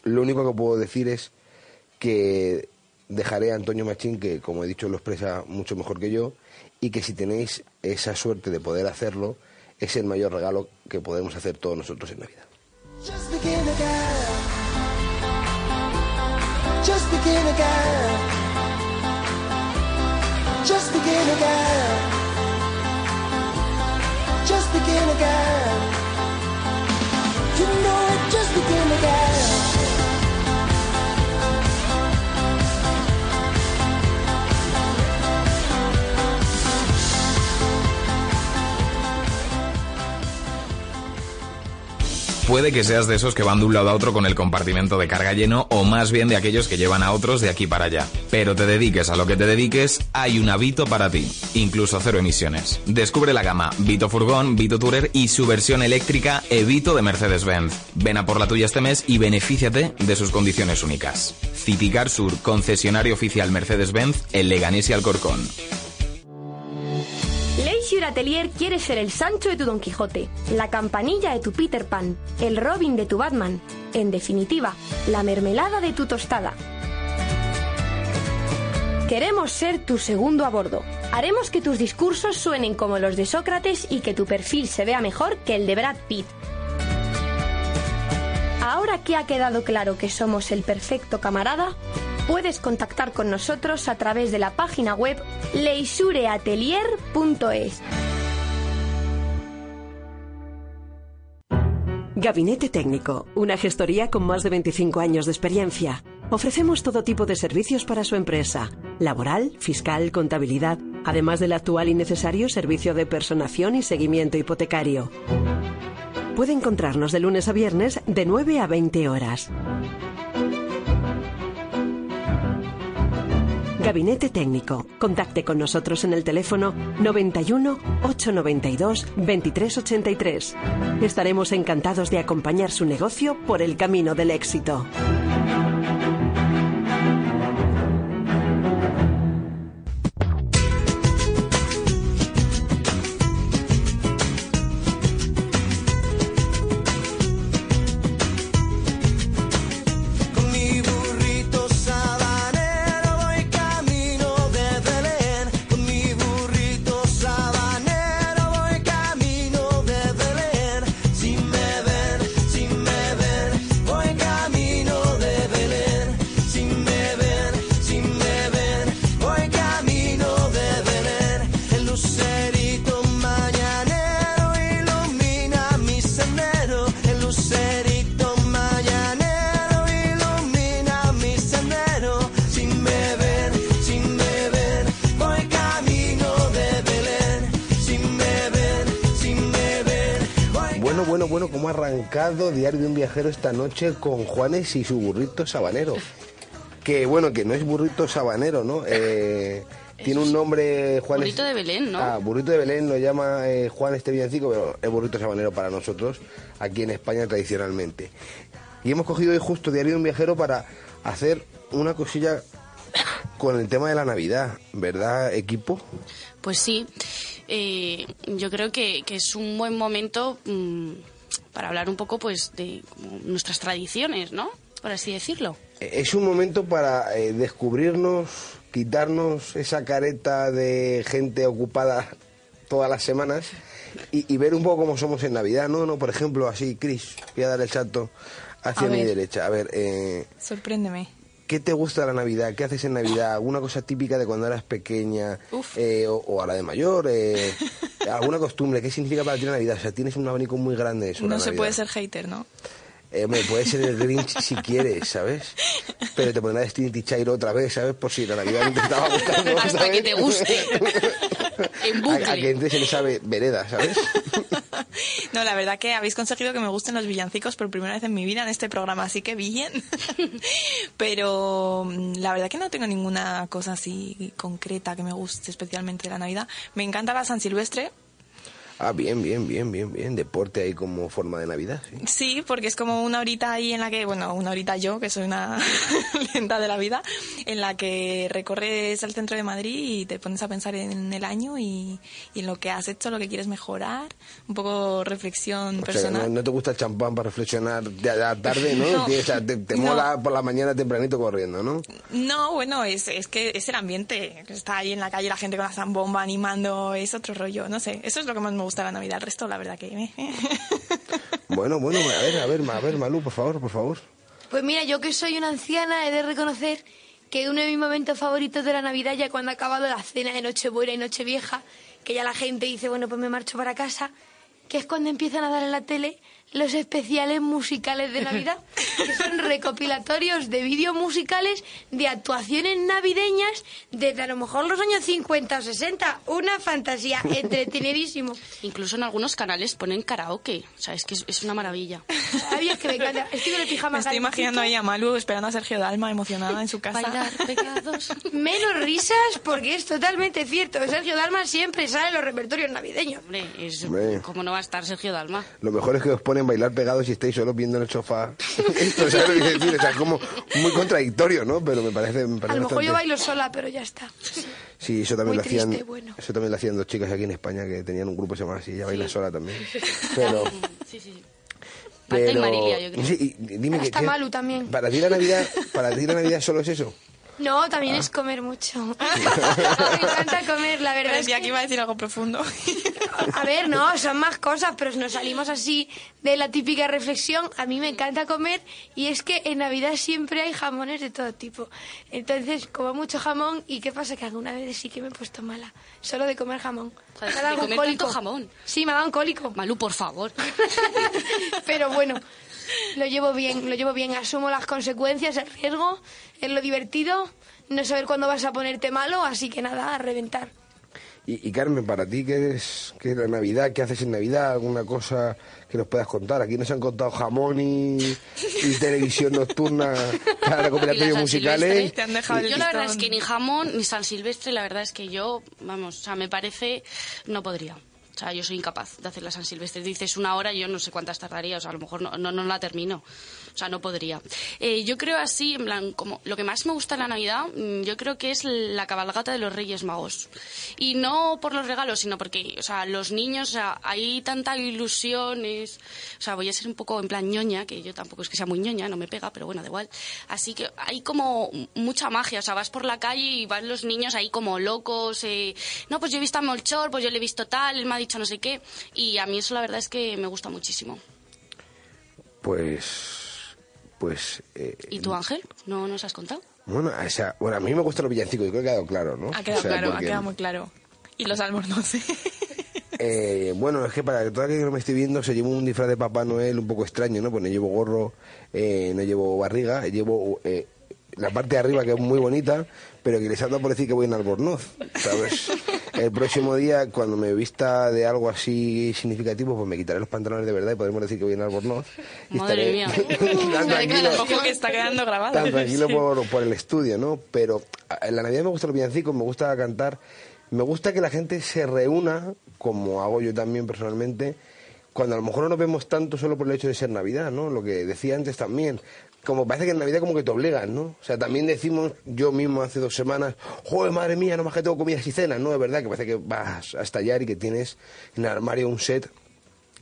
lo único que puedo decir es que dejaré a Antonio Machín, que como he dicho lo expresa mucho mejor que yo, y que si tenéis esa suerte de poder hacerlo, es el mayor regalo que podemos hacer todos nosotros en begin again. Puede que seas de esos que van de un lado a otro con el compartimento de carga lleno o más bien de aquellos que llevan a otros de aquí para allá. Pero te dediques a lo que te dediques, hay una Vito para ti, incluso cero emisiones. Descubre la gama Vito Furgón, Vito Tourer y su versión eléctrica Evito de Mercedes-Benz. Ven a por la tuya este mes y benefíciate de sus condiciones únicas. Citicar Sur, concesionario oficial Mercedes-Benz en Leganés y Alcorcón. Leisure Atelier quiere ser el Sancho de tu Don Quijote, la campanilla de tu Peter Pan, el Robin de tu Batman, en definitiva, la mermelada de tu tostada. Queremos ser tu segundo a bordo. Haremos que tus discursos suenen como los de Sócrates y que tu perfil se vea mejor que el de Brad Pitt. Ahora que ha quedado claro que somos el perfecto camarada, puedes contactar con nosotros a través de la página web leisureatelier.es. Gabinete Técnico, una gestoría con más de 25 años de experiencia. Ofrecemos todo tipo de servicios para su empresa, laboral, fiscal, contabilidad, además del actual y necesario servicio de personación y seguimiento hipotecario. Puede encontrarnos de lunes a viernes de 9 a 20 horas. Gabinete Técnico. Contacte con nosotros en el teléfono 91 892 2383. Estaremos encantados de acompañar su negocio por el camino del éxito. Lucerito mañanero ilumina mi sendero. El lucerito mañanero ilumina mi sendero. Si me ven, si me ven, voy camino de Belén. Si me ven, si me ven, voy Bueno, bueno, bueno, cómo ha arrancado Diario de un Viajero esta noche con Juanes y su burrito sabanero. Que bueno, que no es burrito sabanero, ¿no? Eh, tiene un nombre, Juanes. Burrito de Belén, ¿no? Ah, burrito de Belén lo llama eh, Juan este villancico, pero es burrito sabanero para nosotros, aquí en España tradicionalmente. Y hemos cogido hoy justo Diario de un Viajero para hacer una cosilla con el tema de la Navidad, ¿verdad, equipo? Pues sí, eh, yo creo que, que es un buen momento mm, para hablar un poco pues de nuestras tradiciones, ¿no? Por así decirlo. Es un momento para eh, descubrirnos, quitarnos esa careta de gente ocupada todas las semanas y, y ver un poco cómo somos en Navidad, ¿no? no Por ejemplo, así, Chris, voy a dar el salto hacia A mi ver. derecha. A ver, eh, Sorpréndeme. ¿qué te gusta de la Navidad? ¿Qué haces en Navidad? ¿Alguna cosa típica de cuando eras pequeña eh, o, o ahora de mayor? Eh, <laughs> ¿Alguna costumbre? ¿Qué significa para ti la Navidad? O sea, tienes un abanico muy grande sobre No la se Navidad. puede ser hater, ¿no? Eh, hombre, puede ser el Grinch si quieres, ¿sabes? Pero te pondrás Trinity Chairo otra vez, ¿sabes? Por si la Navidad <laughs> no te estaba gustando, Hasta ¿sabes? que te guste. <laughs> en A, a que bucle. entres en esa ve- vereda, ¿sabes? <laughs> No, la verdad que habéis conseguido que me gusten los villancicos por primera vez en mi vida en este programa, así que bien. Pero mm, la verdad que no tengo ninguna cosa así concreta que me guste especialmente de la Navidad. Me encanta la San Silvestre, Ah, bien, bien, bien, bien, bien. Deporte ahí como forma de Navidad, sí. Sí, porque es como una horita ahí en la que, bueno, una horita yo, que soy una <laughs> lenta de la vida, en la que recorres el centro de Madrid y te pones a pensar en el año y, y en lo que has hecho, lo que quieres mejorar, un poco reflexión O sea, personal. no, no te gusta el champán para reflexionar de la tarde, ¿no? <laughs> No. O sea, te, te No. mola por la mañana tempranito corriendo, ¿no? No, bueno, es, es que es el ambiente, que está ahí en la calle la gente con la zambomba animando, es otro rollo, no sé, eso es lo que más me gusta la Navidad, el resto la verdad que... eh, <laughs> Bueno, bueno, a ver, a ver, a ver, Malú, por favor, por favor. Pues mira, yo que soy una anciana he de reconocer que uno de mis momentos favoritos de la Navidad ya cuando ha acabado la cena de Nochebuena y Nochevieja, que ya la gente dice, bueno, pues me marcho para casa, que es cuando empiezan a dar en la tele los especiales musicales de Navidad, que son <laughs> recopilatorios de vídeos musicales de actuaciones navideñas desde a lo mejor los años 50 o 60. Una fantasía, <laughs> entretenidísimo. Incluso en algunos canales ponen karaoke. O sea, es que es, es una maravilla. ¿Sabías que me encanta? <laughs> Estoy con el pijama Me estoy imaginando ahí a Malu esperando a Sergio Dalma emocionada en su casa. Bailar pecados. Menos risas porque es totalmente cierto. Sergio Dalma siempre sale en los repertorios navideños. Hombre, es, Hombre. ¿cómo no va a estar Sergio Dalma? Lo mejor es que os ponen bailar pegados y estáis solo viendo en el sofá. <laughs> Esto, ¿sabes lo que decir? O sea, es como muy contradictorio, ¿no? Pero me parece, me A lo mejor yo bailo sola, pero ya está. Sí, eso también Muy lo hacían. triste, bueno. Eso también lo hacían dos chicas aquí en España que tenían un grupo que se llamaba así, ella baila sola también. Pero, Sí, sí. Marta y pero Marilia, yo creo. sí, y dime que, Está que- Malu también. para ti la Navidad, para ti la Navidad solo es eso. No, también Ah. es comer mucho. <laughs> me encanta comer, la verdad. es que- que iba a decir algo profundo. A ver, no, son más cosas, pero nos salimos así de la típica reflexión. A mí me encanta comer y es que en Navidad siempre hay jamones de todo tipo. Entonces, como mucho jamón y ¿qué pasa? Que alguna vez sí que me he puesto mala, solo de comer jamón. Joder, Me ha dado de un cólico. jamón. Sí, me ha dado un cólico. Malú, por favor. <laughs> Pero bueno, lo llevo bien, lo llevo bien. Asumo las consecuencias, el riesgo, es lo divertido, no saber cuándo vas a ponerte malo, así que nada, a reventar. Y, y Carmen, para ti, ¿qué es, qué es la Navidad? ¿Qué haces en Navidad? ¿Alguna cosa que nos puedas contar? Aquí nos han contado jamón y, y <laughs> televisión nocturna para recopilatorios la San musicales. Silvestre. Yo la verdad es que ni jamón ni San Silvestre, la verdad es que yo, vamos, o sea, me parece, no podría. O sea, yo soy incapaz de hacer la San Silvestre. Dices una hora, yo no sé cuántas tardaría, o sea, a lo mejor no, no, no la termino. O sea, no podría. Eh, yo creo así, en plan, como lo que más me gusta en la Navidad, mm, yo creo que es la cabalgata de los Reyes Magos. Y no por los regalos, sino porque, o sea, los niños, o sea, hay tanta ilusión, es- o sea, voy a ser un poco en plan ñoña, que yo tampoco es que sea muy ñoña, no me pega, pero bueno, da igual. Así que hay como mucha magia, o sea, vas por la calle y van los niños ahí como locos, eh, no, pues yo he visto a Molchor, pues yo le he visto tal, él me ha dicho no sé qué, y a mí eso la verdad es que me gusta muchísimo. Pues, pues, eh, ¿Y tú, Ángel? ¿No nos has contado? bueno, o sea, bueno, a mí me gustan los villancicos, yo creo que ha quedado claro, ¿no? Ha quedado O sea, claro, ha porque, quedado muy claro. Y los albornoces. <laughs> eh, bueno, es que para aquel que no me estoy viendo, se llevo un disfraz de Papá Noel un poco extraño, ¿no? Pues no llevo gorro, eh, no llevo barriga, llevo eh, la parte de arriba que es muy bonita, pero que les anda por decir que voy en albornoz, ¿sabes? El próximo día, cuando me vista de algo así significativo, pues me quitaré los pantalones de verdad y podremos decir que voy en albornoz. Y Madre estaré mía. <laughs> tan tranquilo, Ojo que está quedando grabado. tan tranquilo por, por el estudio, ¿no? Pero en la Navidad me gustan los villancicos, me gusta cantar, me gusta que la gente se reúna, como hago yo también personalmente, cuando a lo mejor no nos vemos tanto solo por el hecho de ser Navidad, ¿no? Lo que decía antes también. Como parece que en Navidad como que te obligan, ¿no? O sea, también decimos, yo mismo hace dos semanas, joder, madre mía, no más que tengo comidas y cenas, ¿no? Es verdad que parece que vas a estallar y que tienes en el armario un set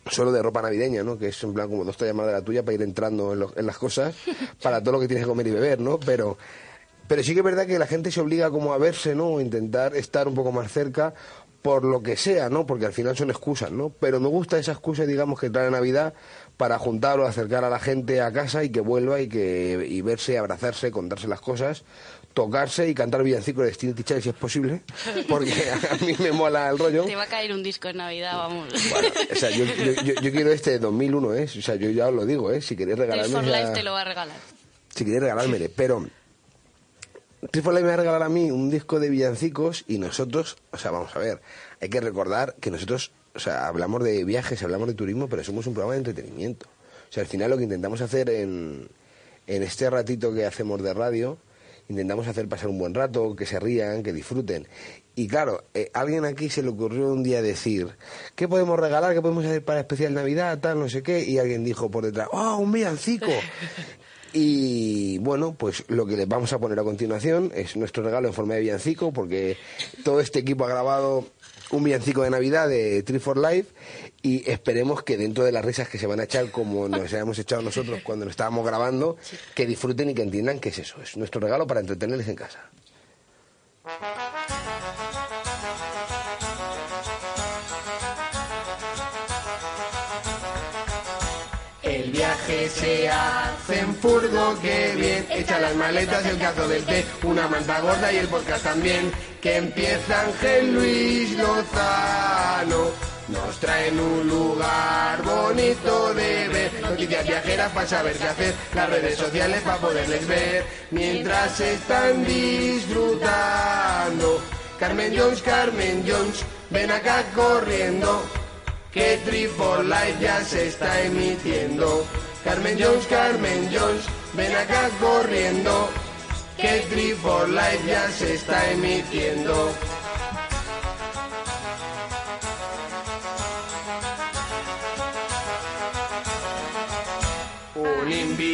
solo de ropa navideña, ¿no? Que es en plan como dos tallas más de la tuya para ir entrando en, lo- en las cosas, <laughs> para todo lo que tienes que comer y beber, ¿no? Pero, pero sí que es verdad que la gente se obliga como a verse, ¿no? O intentar estar un poco más cerca por lo que sea, ¿no? Porque al final son excusas, ¿no? Pero me gusta esa excusa, digamos, que trae Navidad para juntar o acercar a la gente a casa y que vuelva y que y verse, abrazarse, contarse las cosas, tocarse y cantar villancicos de Destiny Tichai si es posible, <laughs> porque a mí me mola el rollo. Te va a caer un disco en Navidad, vamos. O sea, yo, yo, yo- yo quiero este de 2001, ¿eh? O sea, yo ya os lo digo, ¿eh? Si queréis regalarme... for ya- Life te lo va a regalar. Si queréis regalármele, pero... Triple me va a regalar a mí un disco de villancicos y nosotros, o sea, vamos a ver, hay que recordar que nosotros, o sea, hablamos de viajes, hablamos de turismo, pero somos un programa de entretenimiento. O sea, al final lo que intentamos hacer en, en este ratito que hacemos de radio, intentamos hacer pasar un buen rato, que se rían, que disfruten. Y claro, eh, alguien aquí se le ocurrió un día decir, ¿qué podemos regalar? ¿Qué podemos hacer para especial Navidad? Tal, no sé qué. Y alguien dijo por detrás, ¡oh, un villancico! <laughs> Y bueno, pues lo que les vamos a poner a continuación es nuestro regalo en forma de villancico, porque todo este equipo ha grabado un villancico de Navidad de Tree for Life y esperemos que dentro de las risas que se van a echar como nos hayamos echado nosotros cuando lo estábamos grabando, que disfruten y que entiendan que es eso, es nuestro regalo para entretenerles en casa. Viaje se hace en furgo, que bien. Echa las maletas, el cazo del té, una manta gorda y el podcast también. Que empieza Ángel Luis Lozano. Nos traen un lugar bonito de ver. Noticias viajeras para saber qué hacer. Las redes sociales para poderles ver. Mientras están disfrutando. Carmen Jones, Carmen Jones, ven acá corriendo. Que for Life ya se está emitiendo. Carmen Jones, Carmen Jones, ven acá corriendo. Que for Life ya se está emitiendo.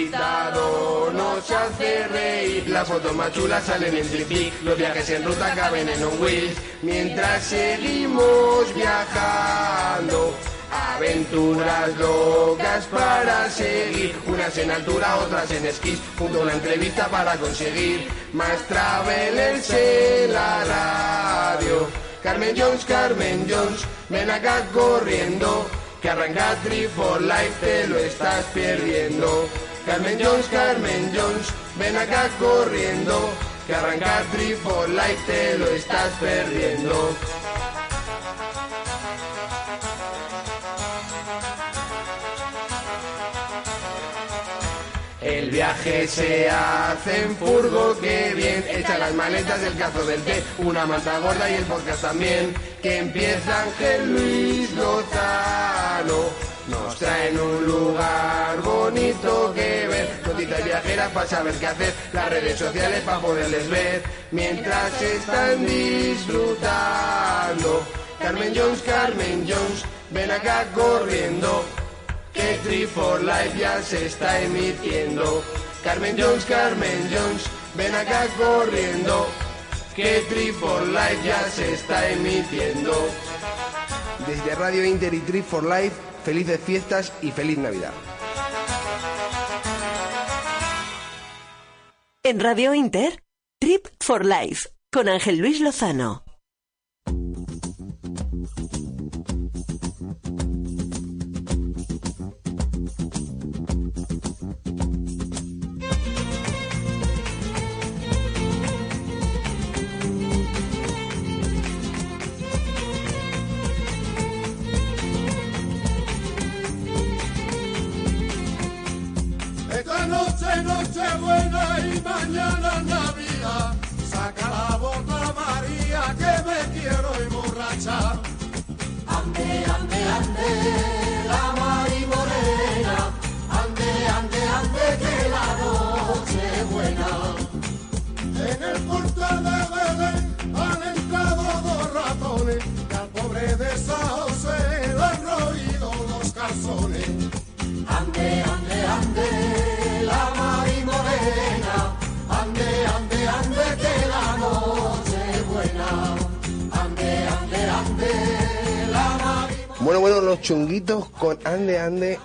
Invitado nos hace reír, las fotos más chulas salen en Tripic, los viajes en ruta caben en un wheel, mientras seguimos viajando. Aventuras locas para seguir, unas en altura, otras en esquís, junto a una entrevista para conseguir más travelers en la radio. Carmen Jones, Carmen Jones, ven acá corriendo, que arranca Tree for Life, te lo estás perdiendo. Carmen Jones, Carmen Jones, ven acá corriendo, que arranca Tree for Life, te lo estás perdiendo. El viaje se hace en furgo, que bien. Echa las maletas del cazo del té, una manta gorda y el podcast también. Que empieza Ángel Luis Lozano. Nos traen un lugar bonito que Noticias viajeras para saber qué hacer. Las redes sociales para poderles ver. Mientras están disfrutando. Carmen Jones, Carmen Jones, ven acá corriendo que Tree for Life ya se está emitiendo. Carmen Jones, Carmen Jones, ven acá corriendo, que Tree for Life ya se está emitiendo. Desde Radio Inter y Tree for Life, felices fiestas y feliz Navidad. En Radio Inter, Trip for Life, con Ángel Luis Lozano. Ande, ande, ande, la Mari Morena. Ande, ande, ande, que la noche buena. En el portal de Belén han entrado dos ratones. Y al pobre de San José le han roído los calzones. Chunguitos con Ande Ande,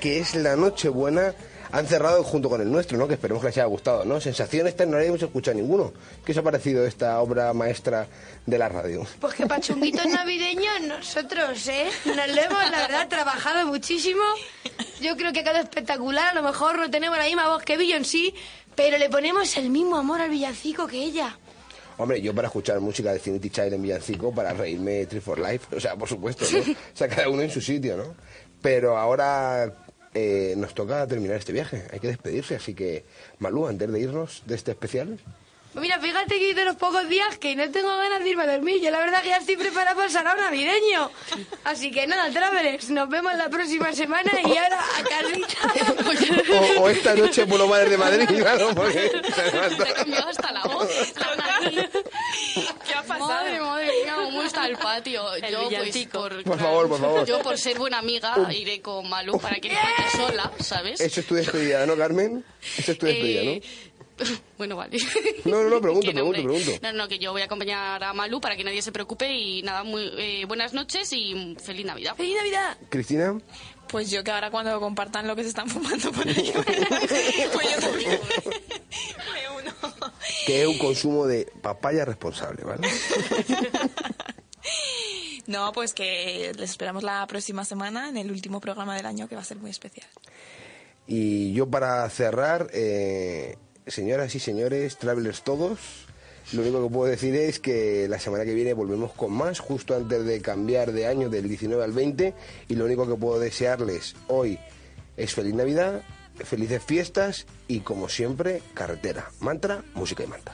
que es la noche buena, han cerrado junto con el nuestro, ¿no? Que esperemos que les haya gustado, ¿no? Sensaciones, no habíamos escuchado ninguno. ¿Qué os ha parecido esta obra maestra de la radio? Pues que para chunguitos <laughs> navideños nosotros, ¿eh? Nos lo hemos, la verdad, trabajado muchísimo. Yo creo que ha quedado espectacular. A lo mejor no tenemos la misma voz que sí, pero le ponemos el mismo amor al villancico que ella. Hombre, yo para escuchar música de Infinity Child en Villancico, para reírme Tree for Life, <laughs> o sea, por supuesto, ¿no? O sea, cada uno en su sitio, ¿no? Pero ahora eh, nos toca terminar este viaje, hay que despedirse, así que, Malú, antes de irnos de este especial, mira, fíjate que de los pocos días que no tengo ganas de irme a dormir. Yo la verdad que ya estoy preparada para el sarao navideño. Así que nada, Travelers, nos vemos la próxima semana y ahora a casita. <laughs> o, o esta noche por lo madre de Madrid, <laughs> claro, porque... Ha cambiado hasta la voz. ¿Qué ha pasado? Madre, madre mía, cómo está el patio. El yo, pues, por, Por favor, por favor. yo, por ser buena amiga, iré con Malu para que no esté sola, ¿sabes? Eso es tu despedida, ¿no, Carmen? Eso es tu despedida, Eh, ¿no? <laughs> Bueno, vale. No, no, no, <laughs> pregunto, pregunto, pregunto. No, no, que yo voy a acompañar a Malu para que nadie se preocupe y nada, muy eh, buenas noches y feliz Navidad. ¡Feliz Navidad! Cristina, Pues yo que ahora cuando compartan lo que se están fumando por ahí, <laughs> pues yo también me uno. que es un consumo de papaya responsable, ¿vale? No, pues que les esperamos la próxima semana en el último programa del año que va a ser muy especial. Y yo para cerrar, eh, señoras y señores, travelers todos, lo único que puedo decir es que la semana que viene volvemos con más, justo antes de cambiar de año del 19 al 20, y lo único que puedo desearles hoy es feliz Navidad, felices fiestas y como siempre, carretera, mantra, música y manta.